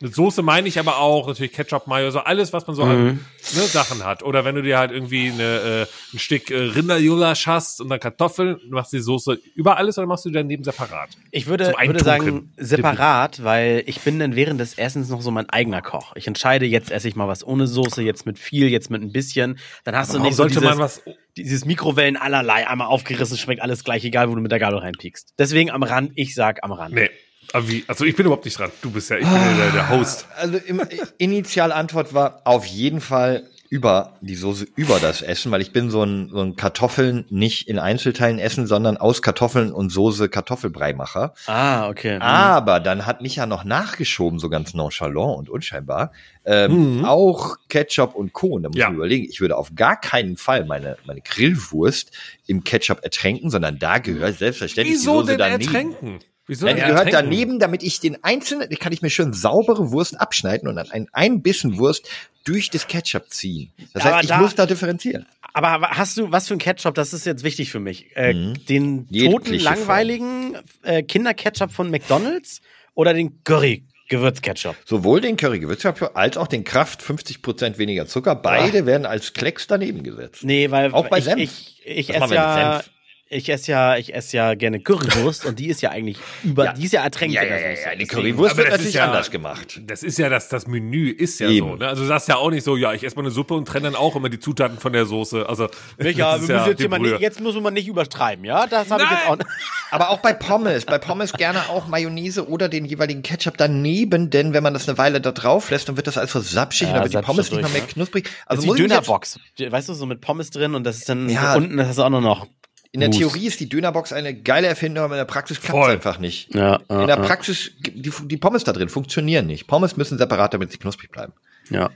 Mit Soße meine ich aber auch natürlich Ketchup, Mayo, so alles, was man so an ne, Sachen hat. Oder wenn du dir halt irgendwie eine, äh, ein Stück äh, Rinderjulasch hast und dann Kartoffeln, machst du die Soße über alles oder machst du die daneben separat? Ich würde, würde sagen separat, weil ich bin dann während des Essens noch so mein eigener Koch. Ich entscheide, jetzt esse ich mal was ohne Soße, jetzt mit viel, jetzt mit ein bisschen. Dann hast du Warum nicht so sollte dieses, man was- dieses Mikrowellen allerlei, einmal aufgerissen, schmeckt alles gleich, egal wo du mit der Gabel reinpiekst. Deswegen am Rand, ich sag am Rand. Nee. Aber wie? Also ich bin überhaupt nicht dran. Du bist ja, ich bin ja der, der Host. Also im, Initialantwort war auf jeden Fall über die Soße über das Essen, weil ich bin so ein, so ein Kartoffeln nicht in Einzelteilen essen, sondern aus Kartoffeln und Soße Kartoffelbreimacher. Ah, okay. Aber dann hat Micha noch nachgeschoben, so ganz nonchalant und unscheinbar, ähm, auch Ketchup und Co. Und da muss Ja. ich überlegen, ich würde auf gar keinen Fall meine, meine Grillwurst im Ketchup ertränken, sondern da gehört selbstverständlich Wieso die Soße denn daneben. ertränken? Wieso Dann gehört ertränken? daneben, damit ich den einzelnen, kann ich mir schön saubere Wurst abschneiden und dann ein, ein Bissen Wurst durch das Ketchup ziehen. Das Aber heißt, ich da- muss da differenzieren. Aber hast du, was für ein Ketchup, das ist jetzt wichtig für mich. Äh, Den Jegliche toten, langweiligen äh, Kinderketchup von McDonalds oder den Curry-Gewürzketchup? Sowohl den Curry-Gewürzketchup als auch den Kraft 50% weniger Zucker. Beide werden als Klecks daneben gesetzt. Nee, weil Auch bei ich, Senf. ich, ich Was esse ja, Senf? Ich esse ja, ich esse ja gerne Currywurst und die ist ja eigentlich über, Ja. die ist ja ertränkt Ja, in ja, der ja, Soße. ja. Die Currywurst wird das natürlich ist ja- anders gemacht. Das ist ja das, das Menü ist ja Eben. so. Ne? Also du sagst ja auch nicht so, ja, ich esse mal eine Suppe und trenne dann auch immer die Zutaten von der Soße. Also Micha, ist wir müssen jetzt, nicht, jetzt muss man nicht übertreiben, ja? Das habe ich jetzt auch nicht. Aber auch bei Pommes. Bei Pommes gerne auch Mayonnaise oder den jeweiligen Ketchup daneben, denn wenn man das eine Weile da drauf lässt, dann wird das alles so sapschig Ja, und dann wird die Pommes nicht durch, mal mehr ne? knusprig. Also die Dönerbox, weißt du, so mit Pommes drin und das ist dann Ja. unten, das hast du auch nur noch in der Mus. Theorie ist die Dönerbox eine geile Erfindung, aber in der Praxis klappt es einfach nicht. Ja, In der Praxis, die, die Pommes da drin funktionieren nicht. Pommes müssen separat, damit sie knusprig bleiben. ja.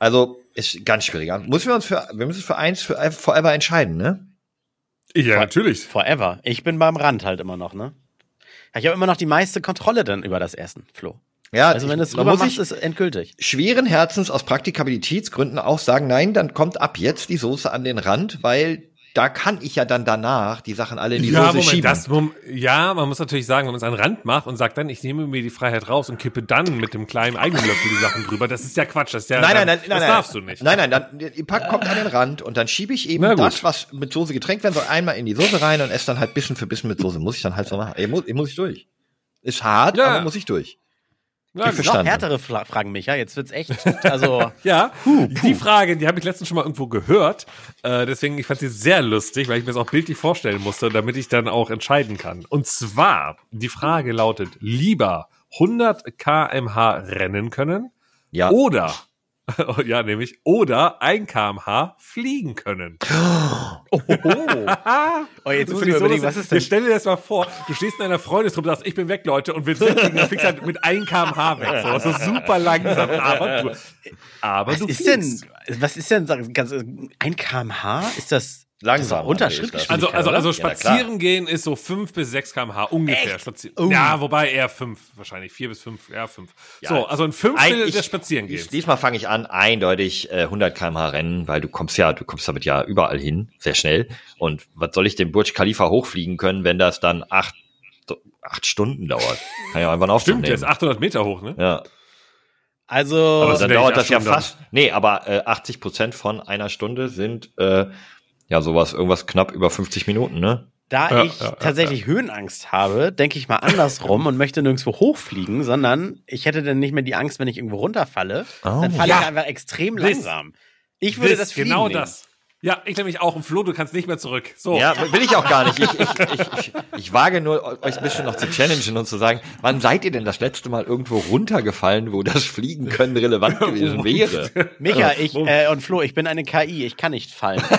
Also ist ganz schwierig. Müssen wir uns für, wir müssen uns für eins für forever entscheiden, ne? Ja, natürlich. Forever. Ich bin beim Rand halt immer noch, ne? Ich habe immer noch die meiste Kontrolle dann über das Essen, Flo. Ja, Also wenn du es man rüber muss machst, ist endgültig. schweren Herzens aus Praktikabilitätsgründen auch sagen, nein, dann kommt ab jetzt die Soße an den Rand, weil da kann ich ja dann danach die Sachen alle in die Ja, Soße Moment, schieben. das, ja, man muss natürlich sagen, wenn man es an den Rand macht und sagt dann, ich nehme mir die Freiheit raus und kippe dann mit dem kleinen eigenen Löffel die Sachen drüber, das ist ja Quatsch. Das ist ja, Nein, nein, dann- nein, nein, das nein. darfst du nicht. Nein, nein, dann, die Pack kommt an den Rand und dann schiebe ich eben das, was mit Soße getränkt werden soll, einmal in die Soße rein und esse dann halt bisschen für bisschen mit Soße. Muss ich dann halt so machen. Ey, muss, muss ich durch. Ist hart, Ja. aber muss ich durch. Ja, Ich Noch Verstanden. härtere Fra Fragen, Micha. Jetzt wird's echt, also, Ja, die Frage, die habe ich letztens schon mal irgendwo gehört. Äh, deswegen, ich fand sie sehr lustig, weil ich mir das auch bildlich vorstellen musste, damit ich dann auch entscheiden kann. Und zwar, die Frage lautet, lieber 100 kmh rennen können Ja. oder, ja, nämlich, oder 1 kmh fliegen können. oh, jetzt muss ich mir überlegen, was ist denn? Stell dir das mal vor, du stehst in einer Freundesgruppe und sagst, ich bin weg, Leute, und willst wegfliegen, dann fliegst halt mit 1 kmh weg. So, das ist super langsam, aber du, aber Was du ist denn, fliegst. was ist denn, ganz, ein kmh? Ist das Langsam, unter André, ist das. Also, also, also Ja, spazieren gehen ist so 5 bis 6 kmh ungefähr. Spazier Oh. Ja, wobei eher 5 wahrscheinlich. 4 bis 5, ja 5. Ja, so, also ein Fünftel Ein- ich- des Spazierengehens. Diesmal fange ich an, eindeutig äh, 100 km/h rennen, weil du kommst ja, du kommst damit ja überall hin, sehr schnell. Und was soll ich den Burj Khalifa hochfliegen können, wenn das dann acht, acht Stunden dauert? Kann ja einfach einen Aufzug Stimmt, der ist nehmen. 800 Meter hoch, ne? Ja, Also, Aber dann dauert das ja fast. Nee, aber äh, 80 Prozent von einer Stunde sind äh, ja sowas, irgendwas knapp über 50 Minuten, ne? da Ja, ich ja, ja, tatsächlich Höhenangst habe, denke ich mal andersrum und möchte nirgendwo hochfliegen, sondern ich hätte dann nicht mehr die Angst, wenn ich irgendwo runterfalle. Oh. Dann falle Ja. ich einfach extrem Wisst- langsam. Ich würde Wisst, das Fliegen Genau nehmen. das. Ja, ich nämlich auch. Und Flo, du kannst nicht mehr zurück. So. Ja, will ich auch gar nicht. Ich, ich, ich, ich, ich wage nur, euch ein bisschen noch zu challengen und zu sagen, wann seid ihr denn das letzte Mal irgendwo runtergefallen, wo das Fliegen können relevant gewesen wäre? Micha, ich äh, und Flo, ich bin eine KI, ich kann nicht fallen.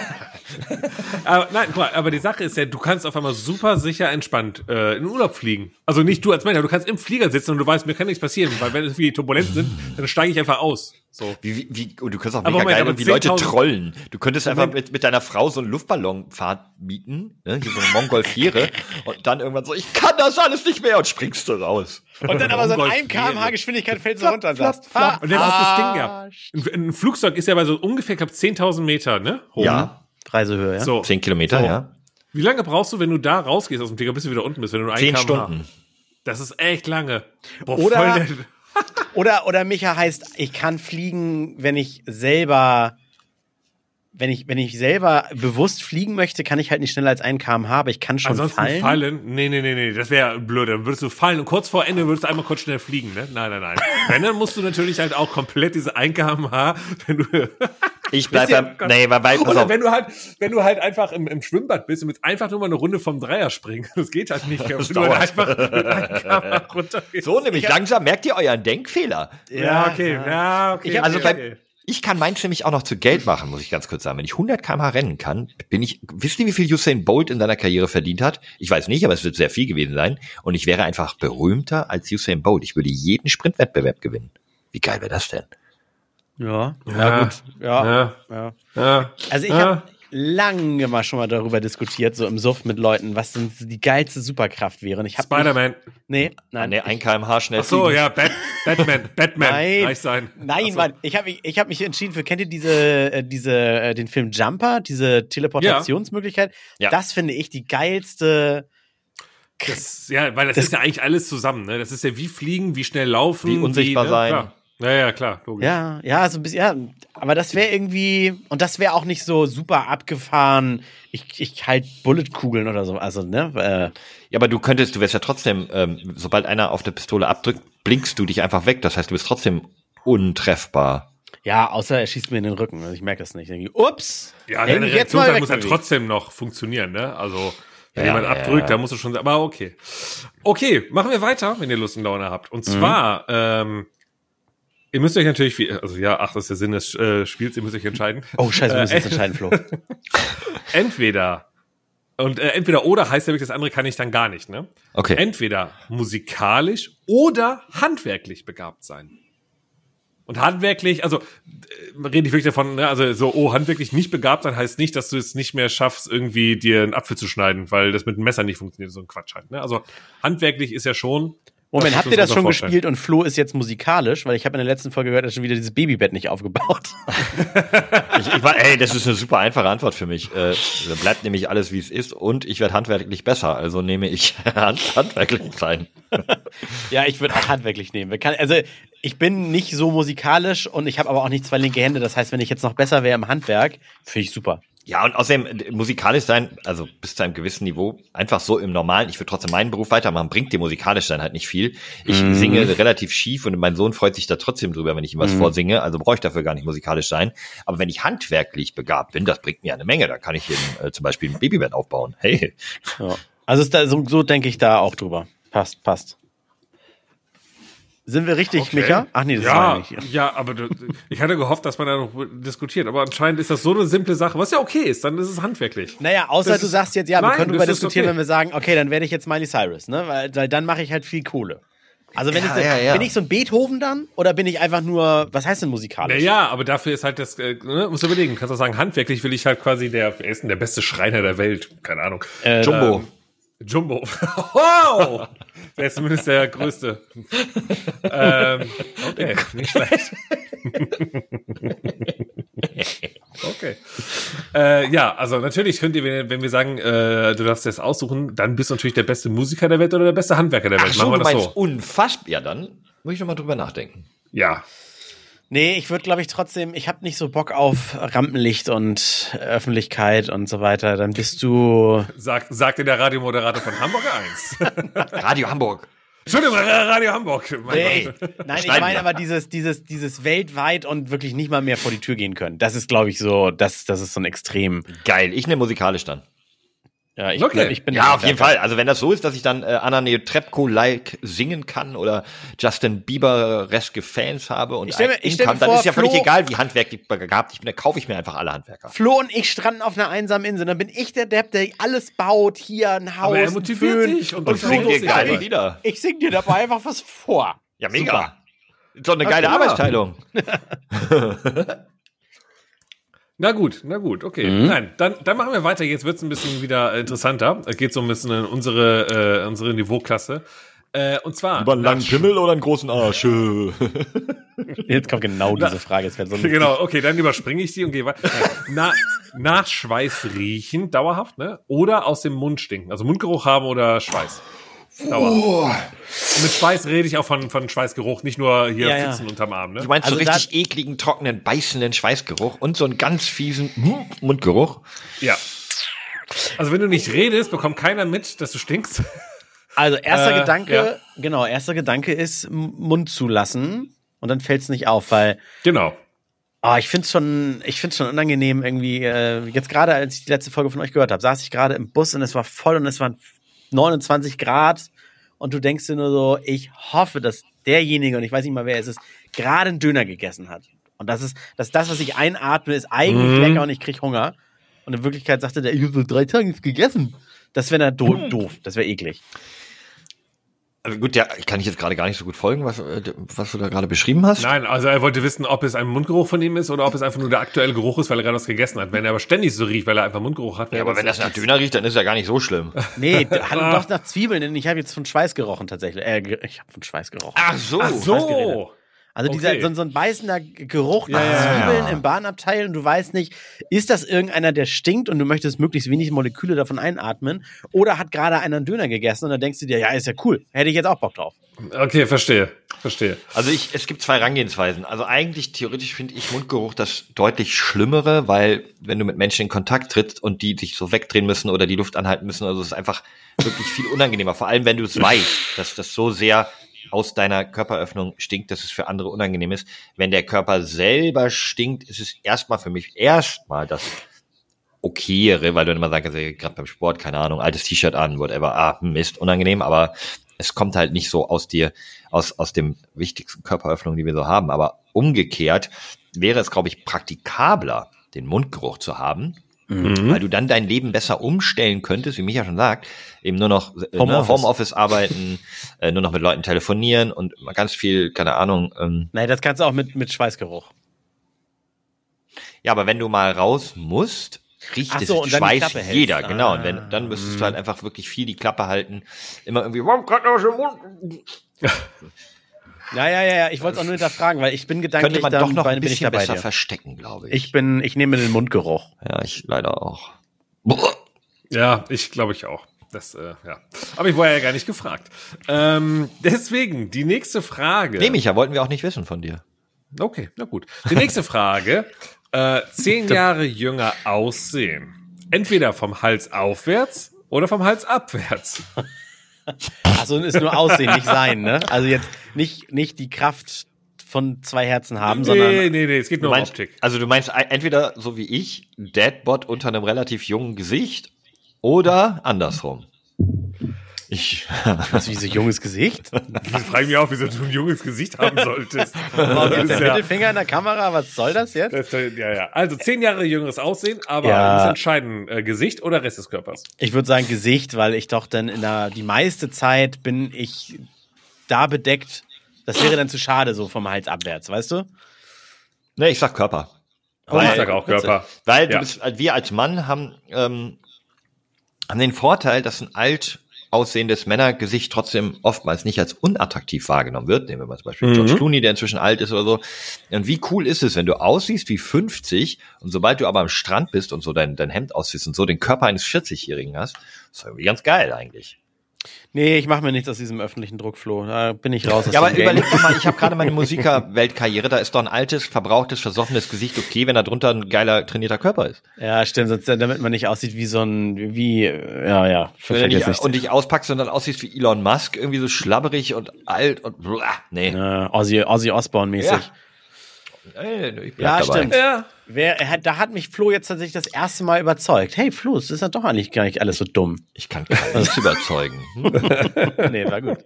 Aber, nein, guck mal, aber die Sache ist ja, du kannst auf einmal super sicher entspannt äh, in den Urlaub fliegen. Also nicht du als Mensch, aber du kannst im Flieger sitzen und du weißt, mir kann nichts passieren, weil wenn es wie Turbulenzen sind, dann steige ich einfach aus. So. Wie, wie, und du könntest auch Aber mega Moment, geil aber irgendwie Leute 10.000 trollen. Du könntest einfach Moment. mit, mit deiner Frau so einen Luftballonfahrt mieten, ne? hier so eine Mongolfiere, und dann irgendwann so, ich kann das alles nicht mehr und springst du raus. Und dann aber so in Golf- 1 kmh Geschwindigkeit fällt so runter und sagst, Und das ist das Ding ja. Ein, ein Flugzeug ist ja bei so ungefähr, ich glaube, 10.000 Meter, ne? Hoch. Ja, Reisehöhe, ja? So. zehn Kilometer, So. ja. Wie lange brauchst du, wenn du da rausgehst aus dem Flieger, bis du wieder unten bist, wenn du nur Zehn? Stunden. Das ist echt lange. Boah, Oder-. Oder, oder Micha heißt, ich kann fliegen, wenn ich selber, wenn ich, wenn ich selber bewusst fliegen möchte, kann ich halt nicht schneller als 1 kmh, aber ich kann schon Ansonsten fallen. fallen. Nee, nee, nee, nee, das wäre blöd. Dann würdest du fallen und kurz vor Ende würdest du einmal kurz schnell fliegen, ne? Nein, nein, nein. Wenn, dann musst du natürlich halt auch komplett diese 1 kmh, wenn du, Ich bleib beim, nee, weil, weil, pass oder auf, wenn du halt, wenn du halt einfach im, im Schwimmbad bist und willst einfach nur mal eine Runde vom Dreier springen. Das geht halt nicht. Das du halt einfach mit 1 kmh runtergehst. so nämlich langsam merkt ihr euren Denkfehler. Ja, okay, ja, okay. Ich hab- Also okay. bei, ich kann meins nämlich auch noch zu Geld machen, muss ich ganz kurz sagen. Wenn ich 100 km/h rennen kann, bin ich, wisst ihr, wie viel Usain Bolt in seiner Karriere verdient hat? Ich weiß nicht, aber es wird sehr viel gewesen sein. Und ich wäre einfach berühmter als Usain Bolt. Ich würde jeden Sprintwettbewerb gewinnen. Wie geil wäre das denn? Ja, ja, Ja. gut. Ja, Ja. ja. Ja. Also ich Ja. habe lange mal schon mal darüber diskutiert, so im Suff mit Leuten, was denn die geilste Superkraft wäre. Und ich habe Spider-Man. Nee, nein. Nee, 1 km/h schnell Ach so, ja, Bat Batman, Batman. Nein. Sein. Nein, so. Mann, ich habe mich, ich hab mich entschieden für, kennt ihr diese, äh, diese, äh, den Film Jumper, diese Teleportationsmöglichkeit? Ja. Das finde ich die geilste. Das, ja, weil das, Das- ist ja eigentlich alles zusammen, ne? Das ist ja wie fliegen, wie schnell laufen, Wie unsichtbar ne? sein. Klar. Ja, ja, klar, logisch. Ja, ja, so ein bisschen, ja. Aber das wäre irgendwie, und das wäre auch nicht so super abgefahren. Ich, ich halt Bulletkugeln oder so, also, ne? Äh, Ja, aber du könntest, du wärst ja trotzdem, ähm, sobald einer auf der Pistole abdrückt, blinkst du dich einfach weg. Das heißt, du bist trotzdem untreffbar. ja, außer er schießt mir in den Rücken. Also ich merke das nicht. Irgendwie, ups! Ja, deine mich jetzt mal Reaktionszeit muss wegbewegt. trotzdem noch funktionieren, ne? Also, wenn Ja, jemand ja, abdrückt, ja. dann musst du schon sagen, aber okay. Okay, machen wir weiter, wenn ihr Lust und Laune habt. Und zwar, ähm, ihr müsst euch natürlich, wie, also ja, ach, das ist der Sinn des äh, Spiels, ihr müsst euch entscheiden. Oh, scheiße, wir müssen Äh, uns entscheiden, Flo. Entweder Und äh, entweder oder heißt ja wirklich, das andere kann ich dann gar nicht, ne? Okay. Entweder musikalisch oder handwerklich begabt sein. Und handwerklich, also äh, rede ich wirklich davon, ne, also so, oh, handwerklich nicht begabt sein heißt nicht, dass du es nicht mehr schaffst, irgendwie dir einen Apfel zu schneiden, weil das mit dem Messer nicht funktioniert, so ein Quatsch halt. Ne? Also handwerklich ist ja schon. Moment, habt ihr das schon vorstellen. gespielt und Flo ist jetzt musikalisch? Weil ich habe in der letzten Folge gehört, er hat schon wieder dieses Babybett nicht aufgebaut. Ich, ich war, ey, das ist eine super einfache Antwort für mich. Äh, bleibt nämlich alles, wie es ist und ich werde handwerklich besser. Also nehme ich hand, handwerklich sein. ja, ich würde auch handwerklich nehmen. Kann- Also ich bin nicht so musikalisch und ich habe aber auch nicht zwei linke Hände. Das heißt, wenn ich jetzt noch besser wäre im Handwerk, finde ich super. Ja, und außerdem musikalisch sein, also bis zu einem gewissen Niveau, einfach so im Normalen, ich würde trotzdem meinen Beruf weitermachen, bringt dir musikalisch sein halt nicht viel. Ich Mhm. singe relativ schief und mein Sohn freut sich da trotzdem drüber, wenn ich ihm was Mhm. vorsinge, also brauche ich dafür gar nicht musikalisch sein. Aber wenn ich handwerklich begabt bin, das bringt mir eine Menge, da kann ich eben äh, zum Beispiel ein Babybett aufbauen. Hey, Ja. Also ist da, so, so denke ich da auch drüber. Passt, passt. Sind wir richtig, Okay. Micha? Ach nee, das war Ja, ja nicht. ja, aber du, ich hatte gehofft, dass man da noch diskutiert. Aber anscheinend ist das so eine simple Sache, was ja okay ist, dann ist es handwerklich. Naja, außer Das du sagst jetzt, ja, wir Nein, können darüber diskutieren, okay. wenn wir sagen, okay, dann werde ich jetzt Miley Cyrus, ne? Weil, weil dann mache ich halt viel Kohle. Also wenn Ja, ich, ja, ja. bin ich so ein Beethoven dann oder bin ich einfach nur, was heißt denn musikalisch? Naja, aber dafür ist halt das, äh, ne, musst du überlegen, kannst du sagen, handwerklich will ich halt quasi der, wer ist denn der beste Schreiner der Welt? Keine Ahnung. Äh, Jumbo. Ähm, Jumbo. wow! Der ist zumindest der größte. ähm, okay, nicht schlecht. okay. Äh, ja, also natürlich könnt ihr, wenn, wir sagen, äh, du darfst das aussuchen, dann bist du natürlich der beste Musiker der Welt oder der beste Handwerker der Welt. Ach so, Machen du wir das so. unfassbar. Ja, dann muss ich noch mal drüber nachdenken. Ja. Nee, ich würde, glaube ich, trotzdem, ich habe nicht so Bock auf Rampenlicht und Öffentlichkeit und so weiter. Dann bist du. Sagt, sagte der Radiomoderator von Hamburg 1. Radio Hamburg. Entschuldigung, Radio Hamburg. Mein Nee, nein, ich meine aber dieses, dieses, dieses weltweit und wirklich nicht mal mehr vor die Tür gehen können. Das ist, glaube ich, so, das, das ist so ein Extrem. Geil, ich nehme musikalisch dann. Ja, ich, Okay. ich bin Ja, auf jeden. Fall. Also wenn das so ist, dass ich dann äh, Anna Netrebko-like singen kann oder Justin Bieber-reske Fans habe und Ich stell mir- ein ich stell mir Income, dann vor, ist ja völlig Flo- egal, wie handwerklich gehabt ich bin. Da kaufe ich mir einfach alle Handwerker. Flo und ich stranden auf einer einsamen Insel. Dann bin ich der Depp, der alles baut. Hier ein Haus. Aber er motiviert Föhn. dich und und singt dir ich, geile Lieder. ich sing dir dabei einfach was vor. Ja, mega. So eine geile ja. Arbeitsteilung. Na gut, na gut, okay. Mhm. Nein, dann, dann machen wir weiter. Jetzt wird's ein bisschen wieder interessanter. Es geht so ein bisschen in unsere, äh, unsere Niveauklasse. Äh, und zwar. Über einen langen Pimmel oder einen großen Arsch? Jetzt kommt genau diese Frage. Es wird so Genau, okay, dann überspringe ich die und gehe weiter. Na, nach Schweiß riechen, dauerhaft, ne? Oder aus dem Mund stinken. Also Mundgeruch haben oder Schweiß. Und mit Schweiß rede ich auch von, von Schweißgeruch, nicht nur hier Ja, ja. Pfützen unterm Arm, ne? Du meinst Also so richtig ekligen, trockenen, beißenden Schweißgeruch und so einen ganz fiesen Mundgeruch. Ja. Also wenn du nicht redest, bekommt keiner mit, dass du stinkst. Also erster Äh, Gedanke, ja. genau, erster Gedanke ist Mund zulassen und dann fällt es nicht auf, weil Genau. oh, ich finde es schon, ich find's schon unangenehm irgendwie. Äh, jetzt gerade, als ich die letzte Folge von euch gehört habe, saß ich gerade im Bus und es war voll und es waren 29 Grad und du denkst dir nur so, ich hoffe, dass derjenige und ich weiß nicht mal wer es ist, gerade einen Döner gegessen hat. Und das ist, dass das, was ich einatme, ist eigentlich Mhm. lecker und ich krieg Hunger. Und in Wirklichkeit sagte der, ich habe so drei Tage nichts gegessen. Das wäre do doof, das wäre eklig. Also gut, ja, kann ich jetzt gerade gar nicht so gut folgen, was, äh, was du da gerade beschrieben hast. Nein, also er wollte wissen, ob es ein Mundgeruch von ihm ist oder ob es einfach nur der aktuelle Geruch ist, weil er gerade was gegessen hat. Wenn er aber ständig so riecht, weil er einfach Mundgeruch hat. Ja, aber wenn das nach Döner riecht, dann ist ja gar nicht so schlimm. Nee, hallo, doch nach Zwiebeln, denn ich habe jetzt von Schweiß gerochen tatsächlich. Äh, ich habe von Schweiß gerochen. Ach so. Ach so. Also dieser okay. so, so ein beißender Geruch nach Ja, Zwiebeln ja. im Bahnabteil und du weißt nicht, ist das irgendeiner, der stinkt und du möchtest möglichst wenig Moleküle davon einatmen oder hat gerade einer einen Döner gegessen und dann denkst du dir, ja, ist ja cool, hätte ich jetzt auch Bock drauf. Okay, verstehe. Verstehe. Also ich, es gibt zwei Herangehensweisen. Also eigentlich theoretisch finde ich Mundgeruch das deutlich Schlimmere, weil wenn du mit Menschen in Kontakt trittst und die sich so wegdrehen müssen oder die Luft anhalten müssen, also es ist einfach wirklich viel unangenehmer. Vor allem, wenn du es weißt, dass das so sehr aus deiner Körperöffnung stinkt, dass es für andere unangenehm ist. Wenn der Körper selber stinkt, ist es erstmal für mich erstmal das okayere, weil du immer sagst, gerade beim Sport, keine Ahnung, altes T-Shirt an, whatever, ah, Mist, unangenehm, aber es kommt halt nicht so aus dir, aus, aus dem wichtigsten Körperöffnung, die wir so haben. Aber umgekehrt wäre es, glaube ich, praktikabler, den Mundgeruch zu haben, Mhm. weil du dann dein Leben besser umstellen könntest, wie Micha schon sagt, eben nur noch äh, Homeoffice. ne, Homeoffice arbeiten, äh, nur noch mit Leuten telefonieren und mal ganz viel, keine Ahnung. Ähm, Nein, das kannst du auch mit, mit Schweißgeruch. ja, aber wenn du mal raus musst, riecht es so, und Schweiß Klappe hältst. jeder, genau. Und Ah. wenn, dann müsstest du halt einfach wirklich viel die Klappe halten, immer irgendwie, warum kann das im Mund? Ja, ja, ja, ja. Ich wollte es auch nur hinterfragen, weil ich bin gedanklich könnte man dann doch noch ein bin ich bisschen dabei besser dir. verstecken, glaube ich. Ich bin, ich nehme den Mundgeruch. Ja, ich leider auch. Ja, ich glaube ich auch. Das, äh, ja. Aber ich war ja gar nicht gefragt. Ähm, deswegen, die nächste Frage. Nee, Micha, wollten wir auch nicht wissen von dir. Okay, na gut. Die nächste Frage. Äh, zehn Jahre jünger aussehen. Entweder vom Hals aufwärts oder vom Hals abwärts. Also ist nur Aussehen, nicht sein, ne? Also jetzt nicht, nicht die Kraft von zwei Herzen haben, Nee, sondern nee, nee, es geht nur um Optik. also du meinst ein- entweder so wie ich, Deadbot unter einem relativ jungen Gesicht oder andersrum. Ich, was wie so junges Gesicht. Ich frage mich auch, wieso du ein junges Gesicht haben solltest. Warum jetzt der ja, Mittelfinger in der Kamera? Was soll das jetzt? das, ja, ja. Also zehn Jahre jüngeres Aussehen, aber Ja. du musst entscheiden, äh, Gesicht oder Rest des Körpers. Ich würde sagen Gesicht, weil ich doch dann in der, die meiste Zeit bin ich da bedeckt. Das wäre dann zu schade, so vom Hals abwärts, weißt du? ne, ich sag Körper. Oh, ich sag auch Körper. Weil du Ja. bist, wir als Mann haben, ähm, haben den Vorteil, dass ein alt aussehendes Männergesicht trotzdem oftmals nicht als unattraktiv wahrgenommen wird. Nehmen wir mal zum Beispiel George Clooney, der inzwischen alt ist oder so. Und wie cool ist es, wenn du aussiehst wie 50 und sobald du aber am Strand bist und so dein, dein Hemd ausziehst und so den Körper eines 40-Jährigen hast, ist irgendwie ganz geil eigentlich. Nee, ich mache mir nichts aus diesem öffentlichen Druck, Flo. Da bin ich raus aus Ja, aber überleg doch mal, ich habe gerade meine Musiker-Weltkarriere, da ist doch ein altes, verbrauchtes, versoffenes Gesicht okay, wenn da drunter ein geiler, trainierter Körper ist. Ja, stimmt, sonst, damit man nicht aussieht wie so ein, wie, ja, ja. Wenn du nicht. und dich auspackst und dann aussiehst wie Elon Musk, irgendwie so schlabberig und alt und blah, nee. äh, Ozzy, Ozzy Osbourne mäßig. Ja. Ey, ich bleib Ja, dabei. stimmt. Ja. Wer, er da hat mich Flo jetzt tatsächlich das erste Mal überzeugt. Hey Flo, es ist ja doch eigentlich gar nicht alles so dumm. Ich kann keines überzeugen. Hm? nee, war gut.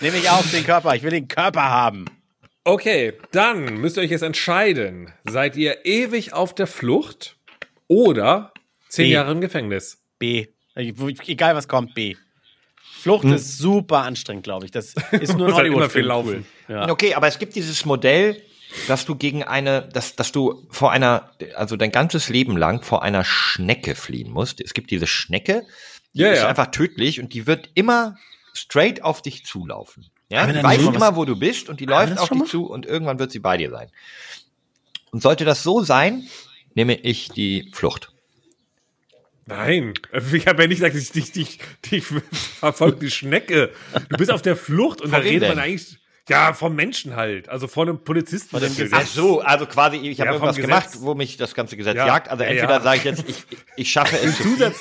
Nehme ich auf den Körper. Ich will den Körper haben. Okay, dann müsst ihr euch jetzt entscheiden. Seid ihr ewig auf der Flucht oder zehn B. Jahre im Gefängnis? B. Egal was kommt, B. Flucht ist super anstrengend, glaube ich. Das ist nur ein Muss halt immer viel laufen. Ja. Okay, aber es gibt dieses Modell, dass du gegen eine, dass, dass du vor einer, also dein ganzes Leben lang vor einer Schnecke fliehen musst. Es gibt diese Schnecke, die Ja, ist ja. einfach tödlich und die wird immer straight auf dich zulaufen. Ja, die da weiß immer, wo du bist und die läuft auf dich mal? zu und irgendwann wird sie bei dir sein. Und sollte das so sein, nehme ich die Flucht. Nein, ich habe ja nicht gesagt, ich dich, dich, dich verfolgt die Schnecke. Du bist auf der Flucht und da Von wem redet man denn? eigentlich ja vom Menschen halt, also von einem Polizisten. Von dem natürlich. Gesetz. Ach so, also quasi, ich habe Ja, irgendwas gemacht, wo mich das ganze Gesetz Ja, jagt. Also entweder ja. sage ich jetzt, ich, ich schaffe es. zu Zusatz,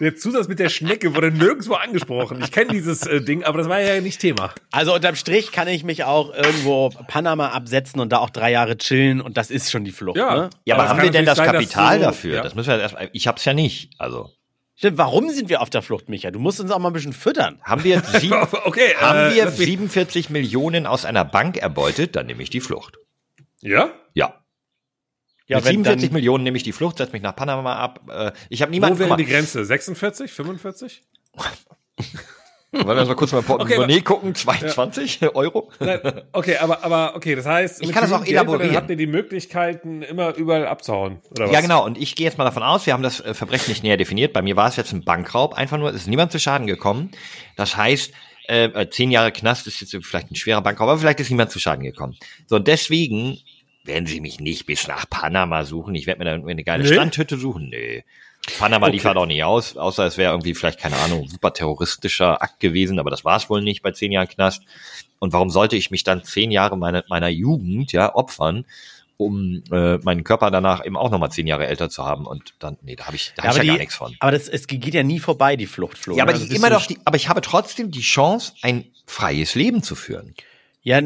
der Zusatz mit der Schnecke wurde nirgendwo angesprochen. Ich kenne dieses äh, Ding, aber das war ja nicht Thema. Also unterm Strich kann ich mich auch irgendwo Panama absetzen und da auch drei Jahre chillen und das ist schon die Flucht. Ja. Ne? Ja, aber, Aber haben wir denn das sein, Kapital du- dafür? ja. Das müssen wir erstmal. Ich hab's ja nicht. Also Stimmt, warum sind wir auf der Flucht, Micha? Du musst uns auch mal ein bisschen füttern. haben wir, sieben, Okay, haben äh, wir lass mich- 47 Millionen aus einer Bank erbeutet, dann nehme ich die Flucht. Ja? Ja. Ja, Mit wenn 47 dann, Millionen nehme ich die Flucht, setze mich nach Panama ab. Äh, Ich habe Wo niemanden. wäre Guck die Grenze? 46, 45? wollen wir mal kurz mal Portemonnaie Okay, gucken? 22 Euro? Nein, okay, aber, aber okay, das heißt, Ich kann das auch Geld, elaborieren. Dann habt ihr die Möglichkeiten, immer überall abzuhauen, oder was? Ja, genau. Und ich gehe jetzt mal davon aus, wir haben das äh, Verbrechen nicht näher definiert. Bei mir war es jetzt ein Bankraub. Einfach nur, es ist niemand zu Schaden gekommen. Das heißt, äh, äh, zehn Jahre Knast ist jetzt vielleicht ein schwerer Bankraub, aber vielleicht ist niemand zu Schaden gekommen. So, und deswegen werden sie mich nicht bis nach Panama suchen. Ich werde mir da irgendwie eine geile Nee? Strandhütte suchen. Nee. Panama liefert auch nicht aus, außer es wäre irgendwie vielleicht, keine Ahnung, super terroristischer Akt gewesen, aber das war es wohl nicht bei zehn Jahren Knast. Und warum sollte ich mich dann zehn Jahre meiner, meiner Jugend ja opfern, um äh, meinen Körper danach eben auch nochmal zehn Jahre älter zu haben? Und dann, nee, da habe ich, da Ja, hab ich aber, ja die, gar nichts von. aber das, es geht ja nie vorbei, die Flucht, Flo. Ja, aber ne? Also ich immer doch die, aber ich habe trotzdem die Chance, ein freies Leben zu führen. Ja,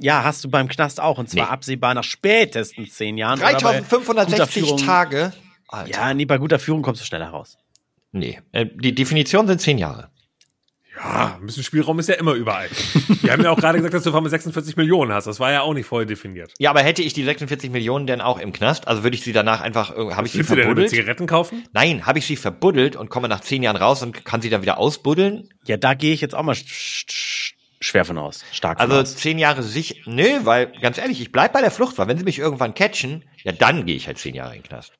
ja, hast du beim Knast auch. Und zwar Nee. absehbar nach spätestens zehn Jahren. oder bei guter 3560 Führung- Tage. Alter. Ja, nee, bei guter Führung kommst du schneller raus. Nee, äh, die Definition sind zehn Jahre. Ja, ein bisschen Spielraum ist ja immer überall. Wir haben ja auch gerade gesagt, dass du vor allem 46 Millionen hast. Das war ja auch nicht vorher definiert. Ja, aber hätte ich die 46 Millionen denn auch im Knast? Also würde ich sie danach einfach, habe ich sie verbuddelt? Zigaretten kaufen? Nein, habe ich sie verbuddelt und komme nach zehn Jahren raus und kann sie dann wieder ausbuddeln? Ja, da gehe ich jetzt auch mal schwer von aus. Stark von Also aus. zehn Jahre sicher. Nö, weil ganz ehrlich, ich bleib bei der Flucht, weil wenn sie mich irgendwann catchen, ja dann gehe ich halt zehn Jahre in den Knast.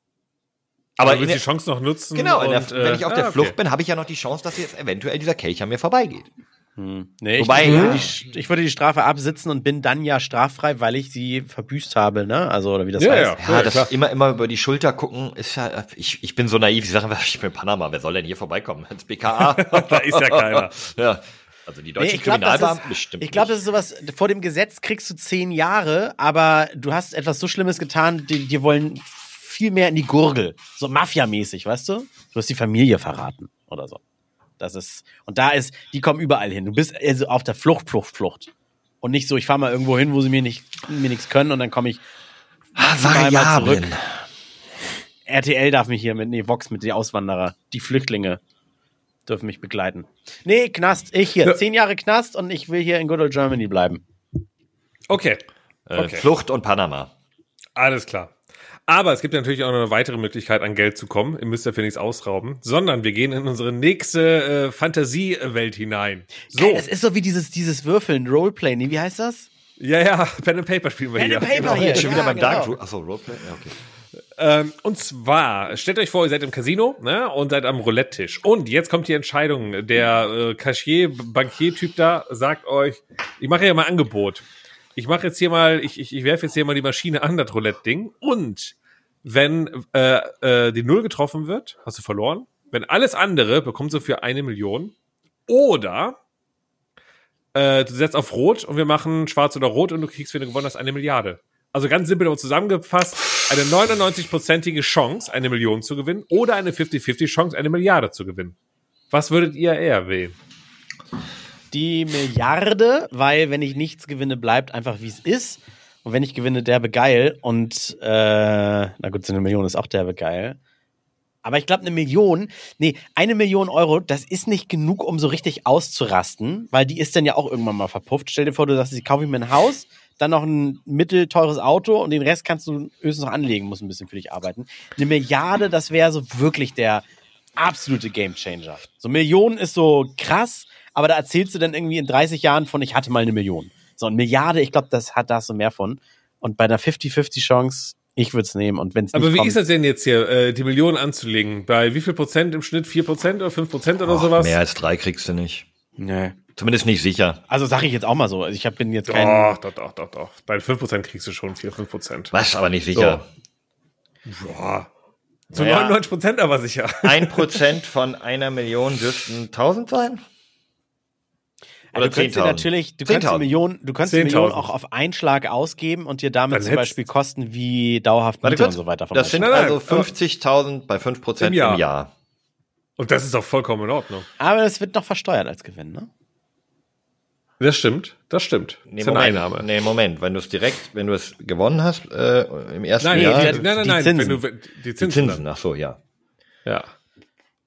Aber in willst der, die Chance noch nutzen. genau, in der, und, wenn ich auf äh, der ah, Flucht okay. bin, habe ich ja noch die Chance, dass jetzt eventuell dieser Kelch an mir vorbeigeht. Nee, Wobei- ich, ich, würde die, ich würde die Strafe absitzen und bin dann ja straffrei, weil ich sie verbüßt habe, ne? Also, oder wie das Ja, heißt. ja. Ja, das klar. immer, immer über die Schulter gucken, ist ja, ich, ich bin so naiv, ich sage, ich bin in Panama, wer soll denn hier vorbeikommen? Ins BKA? Da ist ja keiner. ja. Also die Nee, deutschen glaube, das, Kriminalbeamten ist- bestimmt. ich glaub, das ist sowas, vor dem Gesetz kriegst du zehn Jahre, aber du hast etwas so Schlimmes getan, die, die wollen viel mehr in die Gurgel. So Mafia-mäßig, weißt du? Du hast die Familie verraten oder so. Das ist, und da ist, die kommen überall hin. Du bist also auf der Flucht, Flucht, Flucht. Und nicht so, ich fahre mal irgendwo hin, wo sie mir nicht, mir nichts können und dann komme ich ah, Variablen. zurück. RTL darf mich hier mit, nee, Vox mit den Auswanderer, die Flüchtlinge dürfen mich begleiten. Nee, Knast, ich hier, Ja. zehn Jahre Knast und ich will hier in Good Old Germany bleiben. Okay, Äh, Okay. Flucht und Panama. alles klar. Aber es gibt natürlich auch noch eine weitere Möglichkeit, an Geld zu kommen. Ihr müsst dafür nichts ausrauben, sondern wir gehen in unsere nächste äh, Fantasiewelt hinein. So, So. Es ist so wie dieses, dieses Würfeln, Roleplay, nee, wie heißt das? ja, ja, Pen and Paper spielen wir Pen hier. and Paper Genau. hier. Schon Ja, wieder beim genau. Dark Achso, Roleplay? Ja, okay. Ähm, und zwar, stellt euch vor, ihr seid im Casino ne, und seid am Roulette-Tisch. Und jetzt kommt die Entscheidung. Der äh, Cashier, Bankier-Typ da sagt euch, ich mache hier mal Angebot. Ich mache jetzt hier mal, ich, ich, ich werfe jetzt hier mal die Maschine an, das Roulette-Ding. Und wenn äh, äh, die Null getroffen wird, hast du verloren. Wenn alles andere, bekommst du für eine Million. Oder äh, du setzt auf Rot und wir machen Schwarz oder Rot und du kriegst, wenn du gewonnen hast, eine Milliarde. Also ganz simpel aber zusammengefasst, eine 99-prozentige Chance, eine Million zu gewinnen oder eine 50-50 Chance, eine Milliarde zu gewinnen. Was würdet ihr eher wählen? Die Milliarde, weil wenn ich nichts gewinne, bleibt einfach wie es ist. Und wenn ich gewinne, derbe geil. Und äh, na gut, so eine Million ist auch derbe geil. Aber ich glaube, eine Million, nee, eine Million Euro, das ist nicht genug, um so richtig auszurasten, weil die ist dann ja auch irgendwann mal verpufft. Stell dir vor, du sagst, ich kaufe mir ein Haus, dann noch ein mittelteures Auto und den Rest kannst du höchstens noch anlegen, muss ein bisschen für dich arbeiten. Eine Milliarde, das wäre so wirklich der absolute Gamechanger. So Millionen ist so krass, aber da erzählst du dann irgendwie in 30 Jahren von, ich hatte mal eine Million. So eine Milliarde, ich glaube, das hat da du mehr von. Und bei einer 50-50 Chance, ich würde es nehmen. Und wenn es Aber wie kommt, ist das denn jetzt hier, äh, die Millionen anzulegen? Bei wie viel Prozent im Schnitt? 4 Prozent oder 5 Prozent oder Och, sowas? Mehr als drei kriegst du nicht. Nee. Zumindest nicht sicher. Also sage ich jetzt auch mal so. Also ich hab, bin jetzt kein. Doch, doch, doch, doch, doch. Bei 5 Prozent kriegst du schon 4, 5 Prozent. Was, aber nicht sicher. Boah. Zu Naja. 99 Prozent aber sicher. Ein Prozent von einer Million dürften 1000 sein? Also du könntest dir 10.000? natürlich, du kannst die 10.000. Millionen, du kannst die 10.000. Millionen auch auf einen Schlag ausgeben und dir damit Dann zum hättest- Beispiel Kosten wie dauerhaft Miete und kurz, so weiter. vom das sind also aber- 50.000 bei 5 Prozent Im im Jahr. Jahr. Und das ist auch vollkommen in Ordnung. Aber das wird noch versteuert als Gewinn, ne? Das stimmt, das stimmt. Nee, das ist eine Moment, Einnahme. nee, Moment. Wenn du es direkt, wenn du es gewonnen hast äh, im ersten Nein, Jahr, nee, die- nein, nein, die nein. Zinsen. Wenn du, die die Zinsen. Zinsen, ach so, ja. Ja.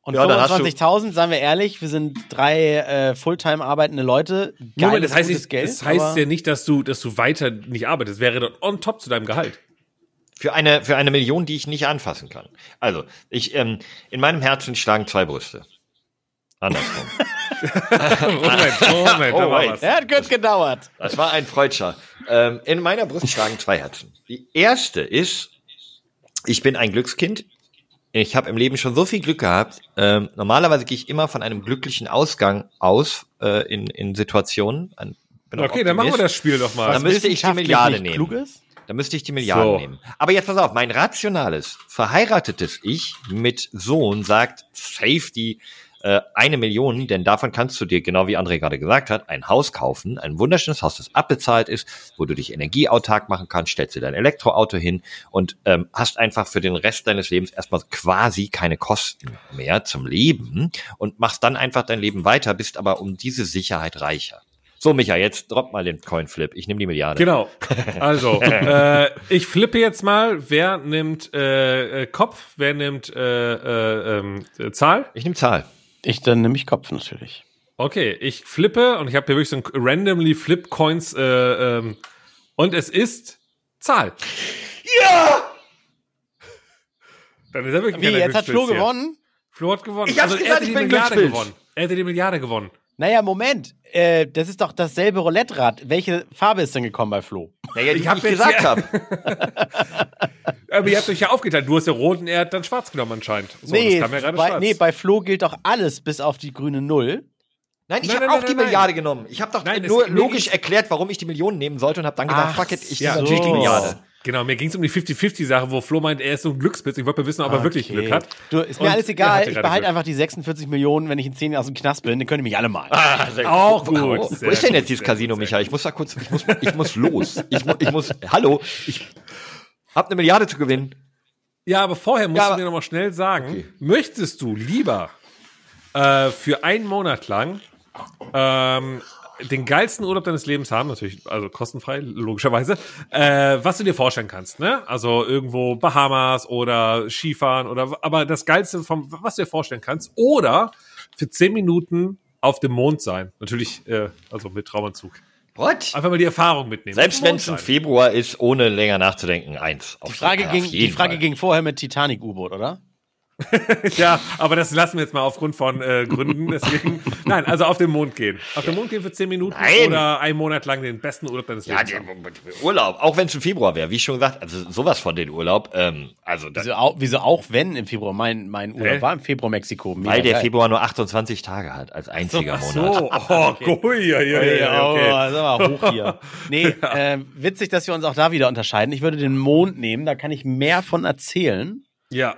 Und Ja, dann hast du- 25.000, sagen wir ehrlich, wir sind drei äh, Fulltime arbeitende Leute. Moment, Geiles, das heißt, gutes nicht, Geld, das heißt ja nicht, dass du, dass du weiter nicht arbeitest. Wäre dann on top zu deinem Gehalt. Für eine, für eine Million, die ich nicht anfassen kann. Also, ich, ähm, in meinem Herzen schlagen zwei Brüste. Andersrum. Moment, Moment, Oh, da war wait. was. Ja, hat kurz gedauert. Das war ein Freudscher. Ähm, in meiner Brust schlagen zwei Herzen. Die erste ist, ich bin ein Glückskind. Ich habe im Leben schon so viel Glück gehabt. Ähm, normalerweise gehe ich immer von einem glücklichen Ausgang aus äh, in, in Situationen. Okay, dann machen wir das Spiel doch mal. Dann müsste ich die Milliarde nehmen. Klug ist? Da müsste ich die Milliarden So. nehmen. Aber jetzt pass auf, mein rationales, verheiratetes Ich mit Sohn sagt, safe die äh, eine Million, denn davon kannst du dir, genau wie André gerade gesagt hat, ein Haus kaufen, ein wunderschönes Haus, das abbezahlt ist, wo du dich energieautark machen kannst, stellst dir dein Elektroauto hin und ähm, hast einfach für den Rest deines Lebens erstmal quasi keine Kosten mehr zum Leben und machst dann einfach dein Leben weiter, bist aber um diese Sicherheit reicher. So, Micha, jetzt drop mal den Coinflip. Ich nehme die Milliarde. Genau. Also, äh, ich flippe jetzt mal. Wer nimmt äh, äh, Kopf? Wer nimmt äh, äh, ähm, äh, Zahl? Ich nehme Zahl. Ich dann nehme ich Kopf natürlich. Okay, ich flippe und ich habe hier wirklich so ein randomly Flip Coins äh, ähm, und es ist Zahl. Ja! Dann ist er wirklich Wie, jetzt hat Flo hier. gewonnen? Flo hat gewonnen. Ich hab's er gesagt, hätte ich die bin Milliarde gewonnen. Er hätte die Milliarde gewonnen. Naja, Moment. Äh, das ist doch dasselbe Roulette-Rad. Welche Farbe ist denn gekommen bei Flo? Naja, die Ich ich, hab ich gesagt habe. Aber ihr habt euch ja aufgeteilt. Du hast ja rot und er hat dann schwarz genommen anscheinend. So, nee, das kam ja gerade bei, schwarz. nee, bei Flo gilt doch alles bis auf die grüne Null. Nein, ich Nein, habe nein, auch nein, die nein, Milliarde genommen. Ich habe doch Nein, es- nur mir logisch erklärt, warum ich die Millionen nehmen sollte und habe dann gesagt, Ach fuck it, ich ja, nehme natürlich die so. Milliarde. Genau, mir ging es um die 50-50-Sache, wo Flo meint, er ist so ein Glückspitz. Ich wollte mal wissen, ob er wirklich. Glück hat. Du, ist mir Und alles er egal. hatte Ich gerade behalte Glück. einfach die 46 Millionen, wenn ich in 10 Jahren aus dem Knast bin. Dann könnt ihr mich alle malen. Auch gut. Wo, wo Sehr ist denn gut, jetzt dieses sehr Casino, gut, sehr Michael? Ich muss da kurz, ich muss, ich muss los. Ich, mu, ich muss, hallo, ich hab eine Milliarde zu gewinnen. Ja, aber vorher musst Ja, du mir noch mal schnell sagen, Okay. möchtest du lieber äh, für einen Monat lang ähm, den geilsten Urlaub deines Lebens haben, natürlich, also kostenfrei, logischerweise, äh, was du dir vorstellen kannst, ne? Also irgendwo Bahamas oder Skifahren oder, aber das geilste vom, was du dir vorstellen kannst, oder für 10 Minuten auf dem Mond sein. Natürlich, äh, also mit Traumanzug. What? Einfach mal die Erfahrung mitnehmen. Selbst wenn es im sein. Februar ist, ohne länger nachzudenken, eins. Die Frage, ging, die Frage ging vorher mit Titanic-U-Boot, oder? Ja, aber das lassen wir jetzt mal aufgrund von äh, Gründen. Deswegen, nein, also auf den Mond gehen. Auf den Mond gehen für 10 Minuten Nein. oder einen Monat lang den besten Urlaub deines Ja, Lebens. haben. Urlaub, auch wenn es im Februar wäre, wie schon gesagt, also sowas von den Urlaub, ähm, also Wieso auch, wieso auch wenn im Februar? Mein, mein Urlaub Hä? war im Februar Mexiko. Mega weil der geil. Februar nur 28 Tage hat als einziger Ach Monat. so, oh, okay. ja, ja, Ey, ja, oh, okay. das ist aber hoch hier. Nee, äh, witzig, dass wir uns auch da wieder unterscheiden. Ich würde den Mond nehmen, da kann ich mehr von erzählen. Ja,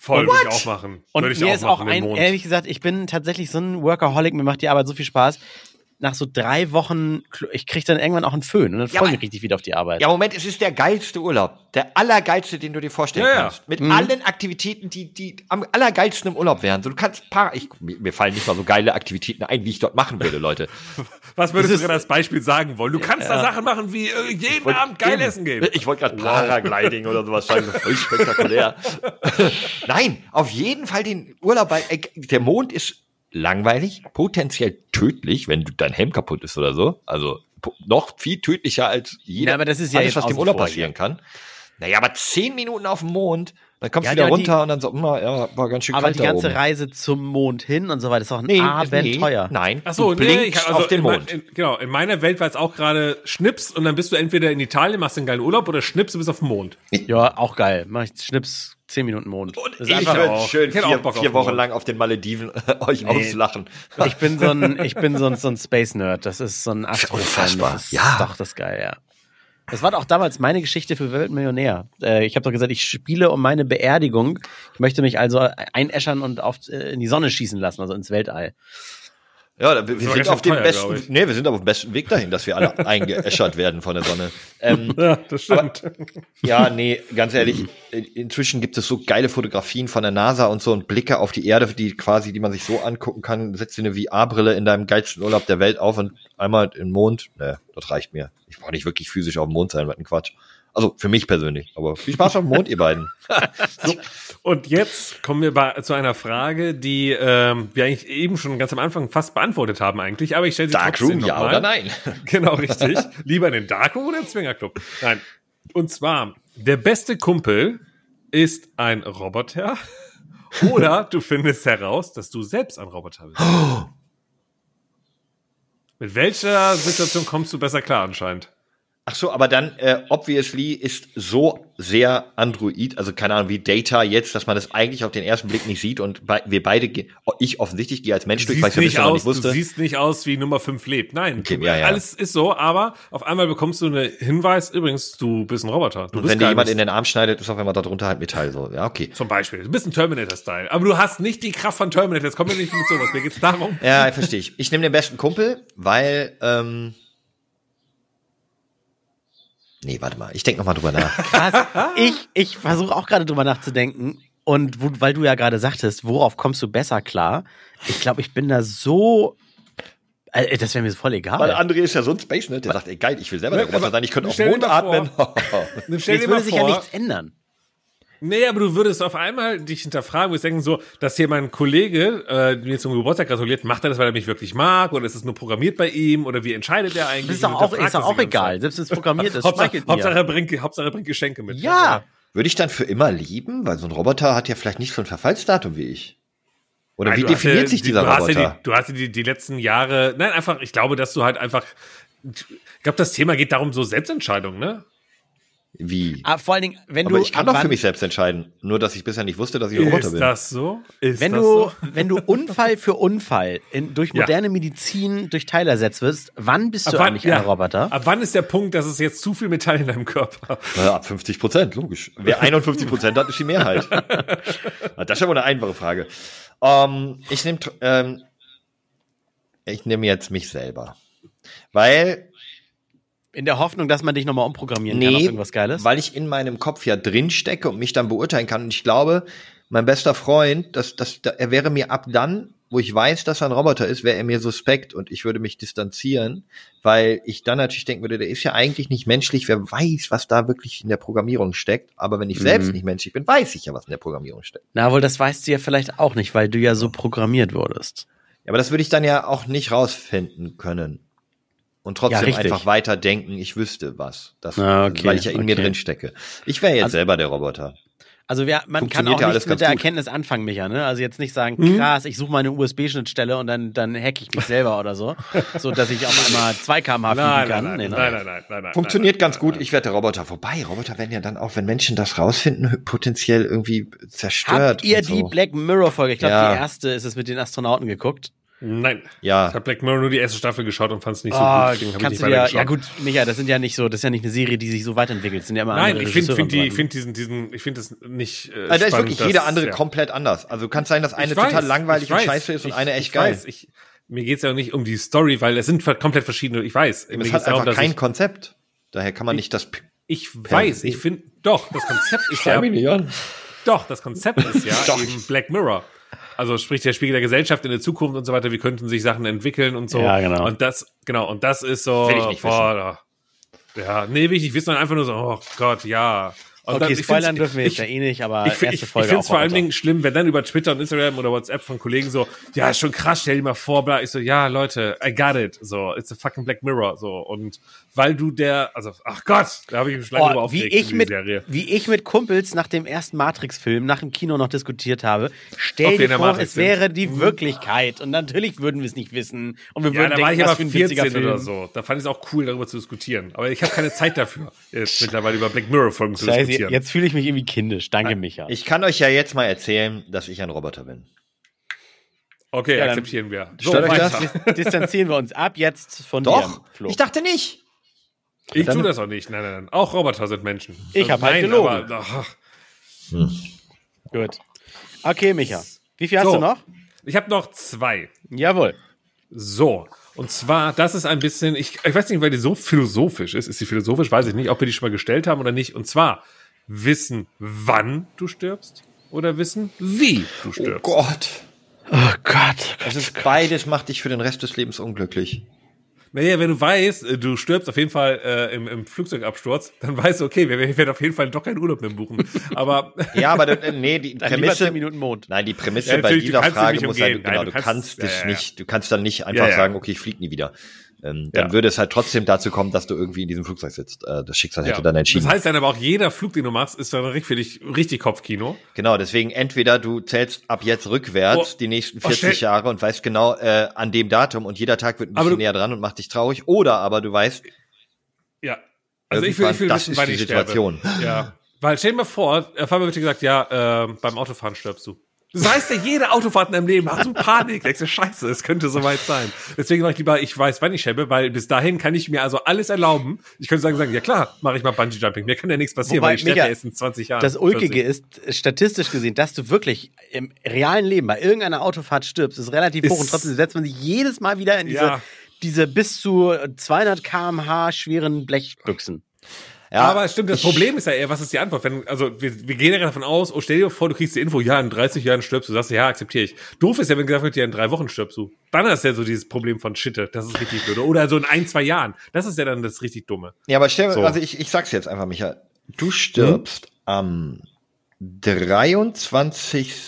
voll, würde ich auch machen. Und würde ich mir auch ist auch ein, ehrlich gesagt, ich bin tatsächlich so ein Workaholic, mir macht die Arbeit so viel Spaß. Nach so drei Wochen, ich kriege dann irgendwann auch einen Föhn und dann Ja, freue ich mich richtig wieder auf die Arbeit. Ja, Moment, es ist der geilste Urlaub. Der allergeilste, den du dir vorstellen Ja, ja. kannst. Mit Mhm. allen Aktivitäten, die, die am allergeilsten im Urlaub wären. So, du kannst paar, ich, mir fallen nicht mal so geile Aktivitäten ein, wie ich dort machen würde, Leute. Was würdest Das du ist- gerade als Beispiel sagen wollen? Du kannst da Sachen machen wie äh, jeden wollt- Abend geil eben. essen gehen. Ich wollte gerade Paragliding oder sowas sagen, voll spektakulär. Nein, auf jeden Fall den Urlaub, weil äh, der Mond ist langweilig, potenziell tödlich, wenn du dein Helm kaputt ist oder so. Also noch viel tödlicher als jeder, Ja, aber das ist ja alles, was dem Urlaub passieren kann. Naja, aber zehn Minuten auf dem Mond, dann kommst Ja, du wieder ja, die- runter und dann so, na, ja, war ganz schön aber kalt die da ganze oben. Reise zum Mond hin und so weiter ist auch ein Nee, Abenteuer. Nee, nein, Ach so, du nee, blinkst ich, also auf den in Mond. In, genau, in meiner Welt war es auch gerade Schnips und dann bist du entweder in Italien, machst einen geilen Urlaub oder Schnips, du bist auf dem Mond. Ja, auch geil. Mach ich Schnips 10 Minuten Mond. Und Das ist ich würde auch. schön vier, auch vier Wochen Mond. lang auf den Malediven euch auslachen. Ich bin so ein, ich bin so ein, so ein Space Nerd. Das ist so ein Astro. Unfassbar. Das ist Ja. doch das geil, ja. Das war doch damals meine Geschichte für Weltmillionär. Äh, ich habe doch gesagt, ich spiele um meine Beerdigung. Ich möchte mich also einäschern und auf, äh, in die Sonne schießen lassen, also ins Weltall. Ja, wir, wir sind auf dem teuer, besten, nee, wir sind auf dem besten Weg dahin, dass wir alle eingeäschert werden von der Sonne. Ähm, Ja, das stimmt. ja, nee, ganz ehrlich, in- inzwischen gibt es so geile Fotografien von der NASA und so und Blicke auf die Erde, die quasi, die man sich so angucken kann. Setz dir eine VR-Brille in deinem geilsten Urlaub der Welt auf und einmal im Mond. Nee, das reicht mir. Ich brauche nicht wirklich physisch auf dem Mond sein, was ein Quatsch. Also für mich persönlich. Aber viel Spaß auf dem Mond, ihr beiden. Und jetzt kommen wir bei, zu einer Frage, die ähm, wir eigentlich eben schon ganz am Anfang fast beantwortet haben eigentlich, aber ich stelle sie trotzdem Darkroom, noch ja oder nein? Genau, richtig. Lieber in den Darkroom oder im Swingerclub? Nein. Und zwar, der beste Kumpel ist ein Roboter oder du findest heraus, dass du selbst ein Roboter bist. Mit welcher Situation kommst du besser klar anscheinend? Ach so, aber dann, äh, obviously ist so sehr Android, also keine Ahnung, wie Data jetzt, dass man das eigentlich auf den ersten Blick nicht sieht und bei, wir beide, ge- ich offensichtlich gehe als Mensch Du durch, weil ich nicht aus, nicht du wusste. siehst nicht aus wie Nummer 5 lebt. Nein, Okay, du, ja, ja. alles ist so, aber auf einmal bekommst du einen Hinweis, übrigens, du bist ein Roboter. Du Und bist wenn dir jemand in den Arm schneidet, ist auf einmal darunter halt Metall, so, ja, okay. Zum Beispiel. Du bist ein Terminator-Style. Aber du hast nicht die Kraft von Terminator. Jetzt kommen wir nicht mit sowas. Mir geht's darum. Ja, verstehe ich. Ich nehme den besten Kumpel, weil, ähm, nee, warte mal, ich denke noch mal drüber nach. Krass. Ich, ich versuche auch gerade drüber nachzudenken. Und wo, weil du ja gerade sagtest, worauf kommst du besser klar? Ich glaube, ich bin da so. Äh, das wäre mir voll egal. Weil André ist ja so ein Space, ne? Der sagt, ey, geil, ich will selber der Aber Roboter sein, ich könnte dir Mond atmen. Jetzt würde sich ja nichts ändern. Nee, aber du würdest auf einmal dich hinterfragen, würdest denken so, dass hier mein Kollege äh, mir zum Geburtstag gratuliert, macht er das, weil er mich wirklich mag oder ist es nur programmiert bei ihm oder wie entscheidet er eigentlich? Das ist doch auch, ist doch auch egal. Selbst wenn es programmiert ist, Hauptsache, Hauptsache, er bringt, Hauptsache er bringt Geschenke mit. Ja. Würde ich dann für immer lieben? Weil so ein Roboter hat ja vielleicht nicht so ein Verfallsdatum wie ich. Oder wie du hast definiert ja, sich die- dieser du hast Roboter? Ja die, du hast ja die, die letzten Jahre, nein, einfach, ich glaube, dass du halt einfach, ich glaube, das Thema geht darum, so Selbstentscheidung, ne? Wie? Ah, vor allen Dingen, wenn Aber du. ich kann doch für mich selbst entscheiden. Nur, dass ich bisher nicht wusste, dass ich ein Roboter Ist bin. das so? Ist Wenn das du, so? wenn du Unfall für Unfall in, durch Ja. moderne Medizin durch Teile ersetzt wirst, wann bist Ab du wann, eigentlich ja, ein Roboter? ab wann ist der Punkt, dass es jetzt zu viel Metall in deinem Körper? Naja, ab 50 Prozent, logisch. Wer 51 Prozent hat, ist die Mehrheit. Na, das ist aber eine einfache Frage. Ähm, ich nehme ähm, ich nehme jetzt mich selber. Weil In der Hoffnung, dass man dich nochmal umprogrammieren kann auf Nee, irgendwas Geiles? weil ich in meinem Kopf ja drin stecke und mich dann beurteilen kann. Und ich glaube, mein bester Freund, das, das, da- er wäre mir ab dann, wo ich weiß, dass er ein Roboter ist, wäre er mir suspekt und ich würde mich distanzieren, weil ich dann natürlich denken würde, der ist ja eigentlich nicht menschlich, wer weiß, was da wirklich in der Programmierung steckt. Aber wenn ich selbst nicht menschlich bin, weiß ich ja, was in der Programmierung steckt. Na wohl, das weißt du ja vielleicht auch nicht, weil du ja so programmiert wurdest. Ja, aber das würde ich dann ja auch nicht rausfinden können. Und Ja, trotzdem richtig. einfach weiter denken, ich wüsste was. Das, Ah, okay, weil ich ja in mir okay. drin stecke. Ich wäre jetzt Also- selber der Roboter. Also wer, man kann auch ja nicht alles mit ganz der gut. Erkenntnis anfangen, Micha, ne? Also jetzt nicht sagen, Mhm. krass, ich suche meine USB-Schnittstelle und dann, dann hack ich mich selber oder so. So, dass ich auf einmal 2 km/h fliegen Nein, kann. nein, Nee, nein, nein, nein, nein, nein, nein. Funktioniert nein, ganz nein, gut. nein. Ich werde der Roboter. Wobei, Roboter werden ja dann auch, wenn Menschen das rausfinden, potenziell irgendwie zerstört. Habt ihr so. die Black Mirror-Folge, ich glaube, Ja. die erste ist es mit den Astronauten geguckt? Nein. Ja. Ich habe Black Mirror nur die erste Staffel geschaut und fand es nicht so Ah, gut. deswegen hab ich kannst nicht du ja, ja gut, Micha, das sind ja nicht so, das ist ja nicht eine Serie, die sich so weiterentwickelt. Das sind ja immer Nein, ich finde find die, und finde diesen, diesen, ich finde das nicht. Äh, Also da ist wirklich jeder dass- andere ja. komplett anders. Also kann sein, dass eine weiß, total langweilig und scheiße ist und ich, eine echt ich geil. Weiß, ich, mir geht's ja nicht um die Story, weil es sind komplett verschiedene. Ich weiß. Mir es hat darum, einfach kein ich, Konzept. Daher kann man nicht das. Ich weiß, ich finde, doch, das Konzept ist ja, doch, das Konzept ist ja eben Black Mirror. Also sprich der Spiegel der Gesellschaft in der Zukunft und so weiter. Wie könnten sich Sachen entwickeln und so. Ja, genau. Und das, genau, und das ist so. Will ich nicht boah, Ja, nee, will ich nicht wissen, einfach nur so, oh Gott, ja. Und Okay, dann- ich spoilern dürfen wir jetzt ja eh nicht, aber ich, erste ich, Folge ich finde es vor allen. Dingen schlimm, wenn dann über Twitter und Instagram oder WhatsApp von Kollegen so, ja, ist schon krass, stell dir mal vor, bla. Ich so, ja, Leute, I got it. So, it's a fucking Black Mirror. So, und weil du der, also, ach Gott, da habe ich mich schon lange drüber Oh, wie, ich mit, Serie. wie ich mit Kumpels nach dem ersten Matrix-Film, nach dem Kino noch diskutiert habe, stell dir vor, Matrix es sind. wäre die Wirklichkeit. Und natürlich würden wir es nicht wissen. Und wir Ja, würden da war denken, ich was aber für ein witziger 14 Film. oder so. Da fand ich es auch cool, darüber zu diskutieren. Aber ich habe keine Zeit dafür, jetzt mittlerweile über Black Mirror-Folgen zu Scheiße, diskutieren. jetzt fühle ich mich irgendwie kindisch. Danke, Micha. Ich kann euch ja jetzt mal erzählen, dass ich ein Roboter bin. Okay, Ja, akzeptieren wir. So, Stört euch das? Dis- Distanzieren wir uns ab jetzt von Doch, dir, Flo. ich dachte nicht. Ich tue das auch nicht. Nein, nein, nein. Auch Roboter sind Menschen. Ich hab halt Nein, gelogen. aber- ach. Gut. Okay, Micha. Wie viel hast So. du noch? Ich habe noch zwei. Jawohl. So, und zwar, das ist ein bisschen, ich, ich weiß nicht, weil die so philosophisch ist. Ist sie philosophisch? Weiß ich nicht, ob wir die schon mal gestellt haben oder nicht. Und zwar, wissen, wann du stirbst oder wissen, wie du stirbst. Gott. Oh Gott. Das ist beides macht dich für den Rest des Lebens unglücklich. Naja, wenn du weißt, äh, du stirbst auf jeden Fall äh, im, im Flugzeugabsturz, dann weißt du, okay, wir, wir werden auf jeden Fall doch keinen Urlaub mehr buchen. Aber Ja, aber das, äh, nee, die Prämisse, 10 Minuten Mond. nein, die Prämisse Ja, bei du dieser kannst Frage muss sein, umgehen. genau, Nein, du du kannst, kannst- das ja, nicht, du kannst dann nicht einfach sagen, okay, ich flieg nie wieder. Ähm, dann Ja. würde es halt trotzdem dazu kommen, dass du irgendwie in diesem Flugzeug sitzt. Äh, das Schicksal hätte ja. dann entschieden. Das heißt dann aber auch, jeder Flug, den du machst, ist dann richtig für dich richtig Kopfkino. Genau, deswegen entweder du zählst ab jetzt rückwärts Oh, die nächsten oh, 40 stell- Jahre und weißt genau äh, an dem Datum und jeder Tag wird ein bisschen du- näher dran und macht dich traurig. Oder aber du weißt, Ja. Also ich will, ich will das wissen, ist die Situation. sterbe. Ja. Weil stell dir mal vor, äh, Fabian wird dir gesagt, ja, äh, beim Autofahren stirbst du. Das heißt ja, jede Autofahrt in deinem Leben hast du Panik. Denkst du, scheiße, es könnte soweit sein. Deswegen sage ich lieber, ich weiß, wann ich sterbe, weil bis dahin kann ich mir also alles erlauben. Ich könnte sagen, sagen ja klar, mache ich mal Bungee-Jumping. Mir kann ja nichts passieren, Wobei, weil ich sterbe erst in 20 Jahren. Das Ulkige 40. ist, statistisch gesehen, dass du wirklich im realen Leben bei irgendeiner Autofahrt stirbst, ist relativ hoch Ist- und trotzdem setzt man sich jedes Mal wieder in diese, Ja. diese bis zu 200 kmh schweren Blechbüchsen. Ja, aber stimmt, das Problem ist ja eher, was ist die Antwort? Wenn, also wir, wir gehen ja davon aus, oh, stell dir vor, du kriegst die Info, ja, in 30 Jahren stirbst du, sagst du, ja, akzeptiere ich. Doof ist ja, wenn gesagt wird, ja, in drei Wochen stirbst du. Dann ist ja so dieses Problem von Shitte, das ist richtig blöd. Oder so in ein, zwei Jahren. Das ist ja dann das richtig Dumme. Ja, aber stell, So. also ich, ich sag's jetzt einfach, Micha. Du stirbst am 23.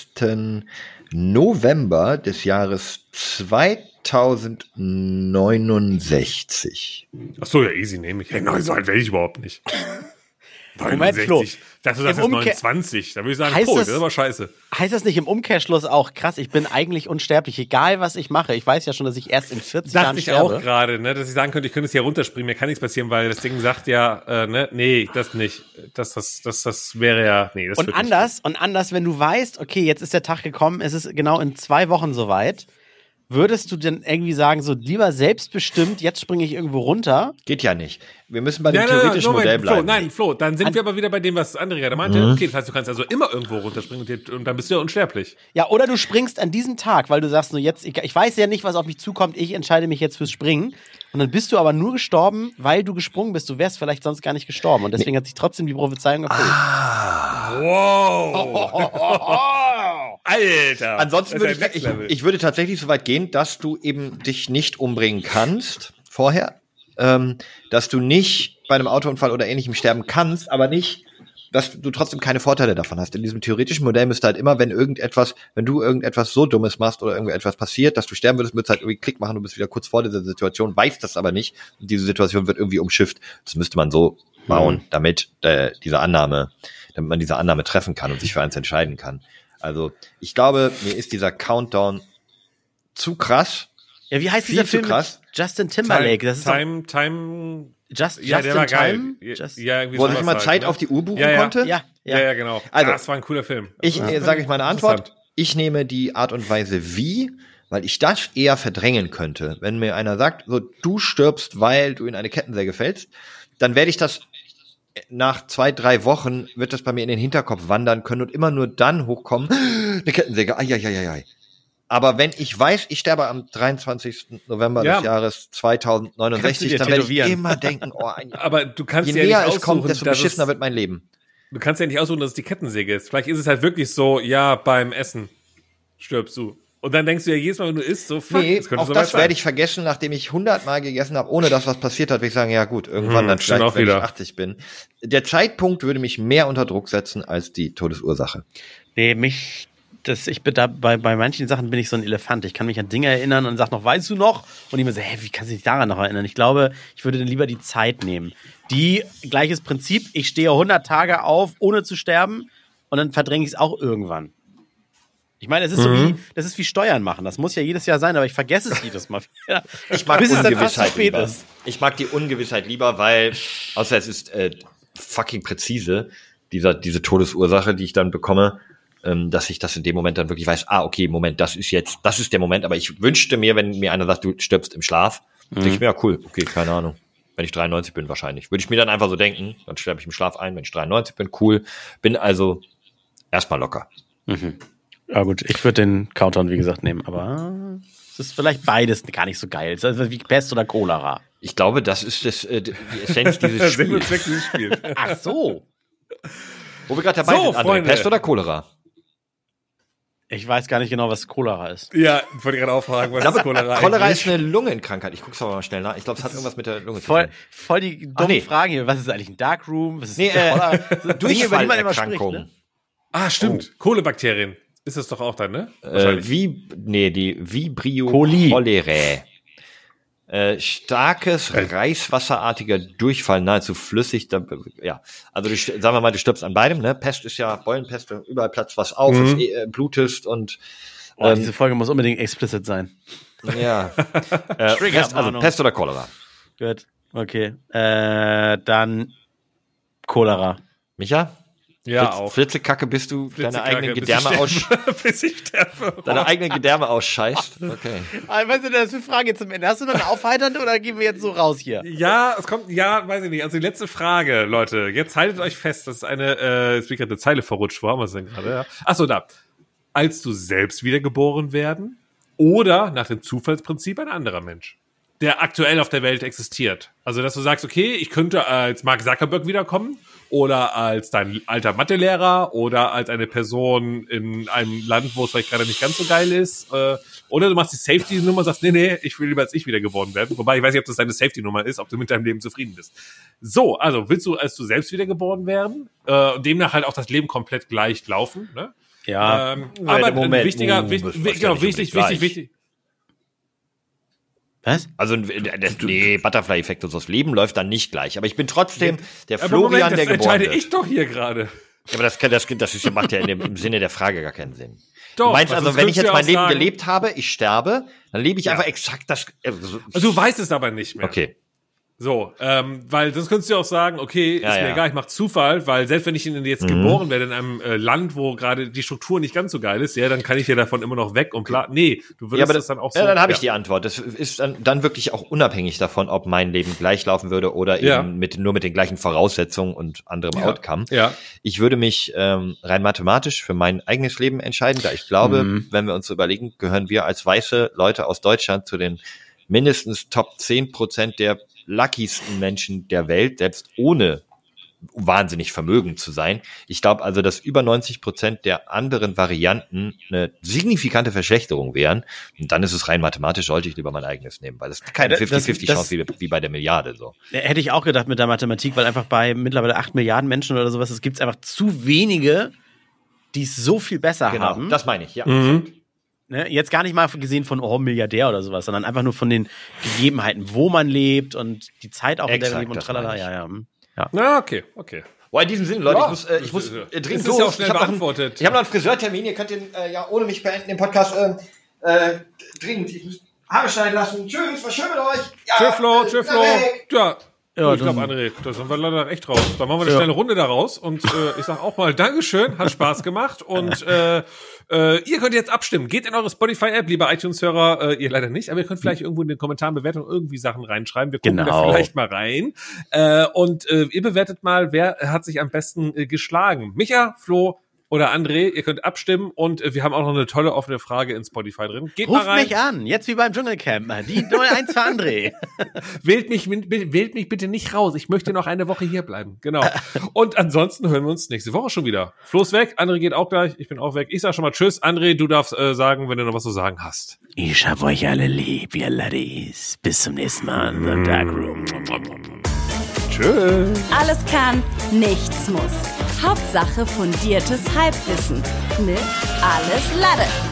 November des Jahres 2069. Ach so, ja, easy nehme ich. Hey, nein, so alt werde ich überhaupt nicht. Moment, Flo. Ich dachte, das Im ist Umkehr- 29. Da würde ich sagen, Heißt cool, das- das ist aber scheiße. Heißt das nicht im Umkehrschluss auch krass, ich bin eigentlich unsterblich, egal was ich mache. Ich weiß ja schon, dass ich erst in 40 Dachte Jahren ich sterbe. auch gerade, ne, dass ich sagen könnte, ich könnte es hier runterspringen, mir kann nichts passieren, weil das Ding sagt ja, äh, ne, nee, das nicht. Das, das, das, das wäre ja, nee, das Und wird nicht. anders, und anders, wenn du weißt, okay, jetzt ist der Tag gekommen, es ist genau in zwei Wochen soweit, würdest du denn irgendwie sagen, so lieber selbstbestimmt, jetzt springe ich irgendwo runter? Geht ja nicht. Wir müssen bei dem Nein, nein, nein, theoretischen Moment, Modell Flo, bleiben. nein, Flo, dann sind wir aber wieder bei dem, was André gerade meinte. Mhm. Okay, das heißt, du kannst also immer irgendwo runterspringen und, dann bist du ja unsterblich. Ja, oder du springst an diesem Tag, weil du sagst, nur jetzt, ich, ich weiß ja nicht, was auf mich zukommt, ich entscheide mich jetzt fürs Springen. Und dann bist du aber nur gestorben, weil du gesprungen bist. Du wärst vielleicht sonst gar nicht gestorben. Und deswegen hat sich trotzdem die Prophezeiung erfüllt. Ah. Wow! Alter! Ansonsten würde ich, ich, ich würde tatsächlich so weit gehen, dass du eben dich nicht umbringen kannst vorher, ähm, dass du nicht bei einem Autounfall oder ähnlichem sterben kannst, aber nicht, dass du trotzdem keine Vorteile davon hast. In diesem theoretischen Modell müsste halt immer, wenn irgendetwas, wenn du irgendetwas so Dummes machst oder irgendetwas passiert, dass du sterben würdest, müsstest halt irgendwie Klick machen, du bist wieder kurz vor dieser Situation, weißt das aber nicht und diese Situation wird irgendwie umschifft. Das müsste man so bauen, damit äh, diese Annahme, damit man diese Annahme treffen kann und sich für eins entscheiden kann. Also ich glaube, mir ist dieser Countdown zu krass. Ja, wie heißt dieser zu Film krass. mit Justin Timberlake? Das ist Time, Time, Just, ja, Just der war geil. Time? Ja, Just, ja, irgendwie Wo ich sowas mal halt, Zeit ne? auf die Uhr buchen Ja, ja. konnte. ja, Ja, ja. ja, genau. Also, ah, das war ein cooler Film. Ich Ja. äh, sage ich meine Antwort. Ich nehme die Art und Weise wie, weil ich das eher verdrängen könnte. Wenn mir einer sagt, so du stirbst, weil du in eine Kettensäge fällst, dann werde ich das nach zwei, drei Wochen wird das bei mir in den Hinterkopf wandern können und immer nur dann hochkommen, eine Kettensäge, ai, ai, ai, ai. Aber wenn ich weiß, ich sterbe am 23. November Ja. des Jahres Kannst du 2069, dir dann werde ich immer denken, oh, ein, Aber du kannst je ja nicht näher es aussuchen, kommt, desto dass beschissener es, wird mein Leben. du kannst ja nicht aussuchen, dass es die Kettensäge ist. Vielleicht ist es halt wirklich so, ja, beim Essen stirbst du. Und dann denkst du ja jedes Mal, wenn du isst, so, fuck, Nee, könnte auch so das werde ich vergessen, nachdem ich hundertmal gegessen habe, ohne dass was passiert hat, würde ich sagen, ja gut, irgendwann Hm, dann vielleicht, auch wenn ich wieder. 80 bin. Der Zeitpunkt würde mich mehr unter Druck setzen als die Todesursache. Nee, mich, das, ich bin da, bei, bei manchen Sachen bin ich so ein Elefant. Ich kann mich an Dinge erinnern und sag noch, weißt du noch? Und ich mir so, hä, wie kannst du dich daran noch erinnern? Ich glaube, ich würde dann lieber die Zeit nehmen. Die, gleiches Prinzip, ich stehe 100 Tage auf, ohne zu sterben und dann verdränge ich es auch irgendwann. Ich meine, es ist so Mhm. wie, das ist wie Steuern machen. Das muss ja jedes Jahr sein, aber ich vergesse es jedes Mal wieder. Ich mag Bis es dann fast zu Ungewissheit spät lieber. ist. Ich mag die Ungewissheit lieber, weil, außer es ist äh, fucking präzise, dieser, diese Todesursache, die ich dann bekomme, ähm, dass ich das in dem Moment dann wirklich weiß, ah, okay, Moment, das ist jetzt, das ist der Moment, aber ich wünschte mir, wenn mir einer sagt, du stirbst im Schlaf, denke ich mir, ja cool, okay, keine Ahnung. Wenn ich 93 bin, wahrscheinlich. Würde ich mir dann einfach so denken, dann sterbe ich im Schlaf ein, wenn ich 93 bin, cool. Bin also erstmal locker. Ja gut, ich würde den Countdown, wie gesagt, nehmen, aber es ist vielleicht beides gar nicht so geil. Es ist also wie Pest oder Cholera. Ich glaube, das ist das, äh, die Essenz dieses Spiels. Zweck dieses Spiels. Ach so. Wo wir gerade dabei So, sind, André, Freunde. Pest oder Cholera? Ich weiß gar nicht genau, was Cholera ist. ja, wollte ich gerade auch fragen, was ist Cholera Cholera eigentlich? ist eine Lungenkrankheit. Ich guck's aber mal schnell nach. Ich glaube, es hat irgendwas mit der Lunge zu Voll, tun. voll die dummen Ach, nee. Fragen hier. Was ist eigentlich ein Darkroom? Was ist Nee, ein äh, Cholera? Spricht. Durchfallerkrankung. Ne? Ah, stimmt. Kohlebakterien. Ist das doch auch dann, ne? Äh, wie, nee, die Vibrio Coli. cholerae. Äh, starkes, reißwasserartiger Durchfall, nahezu flüssig. Da, ja, also du, sagen wir mal, du stirbst an beidem. Ne? Pest ist ja Beulenpest, überall platzt was auf, Mhm. es, äh, blutest und Oh, Ähm, diese Folge muss unbedingt explicit sein. ja. äh, Pest, also. Pest oder Cholera. Gut. Okay. Äh, dann Cholera. Micha? Ja, Flitz- auch. Flitzekacke, bist du deine eigenen bis ich Gedärme aus, sterbe. bis ich sterbe. deine eigenen Gedärme ausscheißt? Okay. Ah, was sind das für Fragen jetzt zum Ende? Hast du noch eine aufheiternde oder gehen wir jetzt so raus hier? Ja, es kommt, ja, weiß ich nicht. Also die letzte Frage, Leute. Jetzt haltet euch fest, das ist eine, äh, jetzt bin ich gerade eine Zeile verrutscht. Wo haben wir es denn gerade? Ja. Achso, da. Als du selbst wiedergeboren werden oder nach dem Zufallsprinzip ein anderer Mensch, der aktuell auf der Welt existiert. Also, dass du sagst, okay, ich könnte als Mark Zuckerberg wiederkommen oder als dein alter Mathelehrer oder als eine Person in einem Land, wo es vielleicht gerade nicht ganz so geil ist. Äh, oder du machst die Safety-Nummer und sagst, nee, nee, ich will lieber als ich wiedergeboren werden. Wobei ich weiß nicht, ob das deine Safety-Nummer ist, ob du mit deinem Leben zufrieden bist. So, also willst du als du selbst wiedergeboren werden äh, und demnach halt auch das Leben komplett gleich laufen, ne? Ja. Ähm, aber Moment. wichtiger, Uh, wichtig, ist genau, ja nicht wichtig, unbedingt wichtig, wichtig. Was? Also das, nee, Butterfly-Effekt und so. Das Leben läuft dann nicht gleich. Aber ich bin trotzdem der Aber Florian, Moment, das der geboren entscheide wird. ich doch hier gerade. Ja, aber das, kann, das, das macht ja in dem, im Sinne der Frage gar keinen Sinn. Doch, du meinst also, wenn ich jetzt mein Leben sagen- gelebt habe, ich sterbe, dann lebe ich Ja. einfach exakt das. äh, so- Also du weißt es aber nicht mehr. Okay. So, ähm, weil sonst könntest du auch sagen, okay, ist Ja, mir ja. egal, ich mach Zufall, weil selbst wenn ich jetzt geboren werde in einem äh, Land, wo gerade die Struktur nicht ganz so geil ist, ja, dann kann ich ja davon immer noch weg und bla. Nee, du würdest Ja, aber das dann auch so. ja, dann habe ich die Antwort. Das ist dann, dann wirklich auch unabhängig davon, ob mein Leben gleich laufen würde oder eben mit, nur mit den gleichen Voraussetzungen und anderem. Outcome. Ja. Ich würde mich ähm, rein mathematisch für mein eigenes Leben entscheiden, da ich glaube, Mhm. wenn wir uns so überlegen, gehören wir als weiße Leute aus Deutschland zu den mindestens Top 10 Prozent der luckiesten Menschen der Welt, selbst ohne wahnsinnig vermögend zu sein. Ich glaube also, dass über 90 Prozent der anderen Varianten eine signifikante Verschlechterung wären. Und dann ist es rein mathematisch, sollte ich lieber mein eigenes nehmen, weil das ist keine Ja, das- 50-50-Chance wie, wie bei der Milliarde. So. Hätte ich auch gedacht mit der Mathematik, weil einfach bei mittlerweile 8 Milliarden Menschen oder sowas, es gibt einfach zu wenige, die es so viel besser Genau, haben. das meine ich, ja. Mhm. Ne? Jetzt gar nicht mal gesehen von oh, Milliardär oder sowas, sondern einfach nur von den Gegebenheiten, wo man lebt und die Zeit auch, in der leben und tralala. Ja, ja. hm. ja. Na, okay, okay. Boah, in diesem Sinne, Leute, Ja, ich muss, äh, ich muss äh, dringend ist ja auch los. schnell ich habe noch, einen- beantwortet. ich hab noch einen Friseurtermin. Ihr könnt den äh, ja ohne mich beenden, den Podcast. Ähm, äh, dringend. Ich muss Haare schneiden lassen. Tschüss, war schön mit euch. Ja, Tschüss, Flo, äh, tschüss, Flo. weg. Ja. Ja, ich glaube, André, da sind wir leider echt raus. Dann machen wir eine Ja. schnelle Runde daraus und äh, ich sag auch mal Dankeschön, hat Spaß gemacht und äh, äh, ihr könnt jetzt abstimmen. Geht in eure Spotify-App, liebe iTunes-Hörer, äh, ihr leider nicht, aber ihr könnt vielleicht irgendwo in den Kommentaren Bewertungen irgendwie Sachen reinschreiben. Wir gucken da Genau. vielleicht mal rein. Äh, und äh, ihr bewertet mal, wer hat sich am besten äh, geschlagen. Micha, Flo oder André, ihr könnt abstimmen und äh, wir haben auch noch eine tolle offene Frage in Spotify drin. Geht mal Ruft rein. mich an, jetzt wie beim Dschungelcamp. Die 01 für André. Wählt mich, wählt mich bitte nicht raus. Ich möchte noch eine Woche hier bleiben. Genau. Und ansonsten hören wir uns nächste Woche schon wieder. Flo ist weg, André geht auch gleich, ich bin auch weg. Ich sag schon mal Tschüss. André, du darfst äh, sagen, wenn du noch was zu sagen hast. Ich hab euch alle lieb, ihr Laddies. Bis zum nächsten Mal in the Dark Room. Tschüss. Alles kann, nichts muss. Hauptsache fundiertes Halbwissen mit Alles Lade.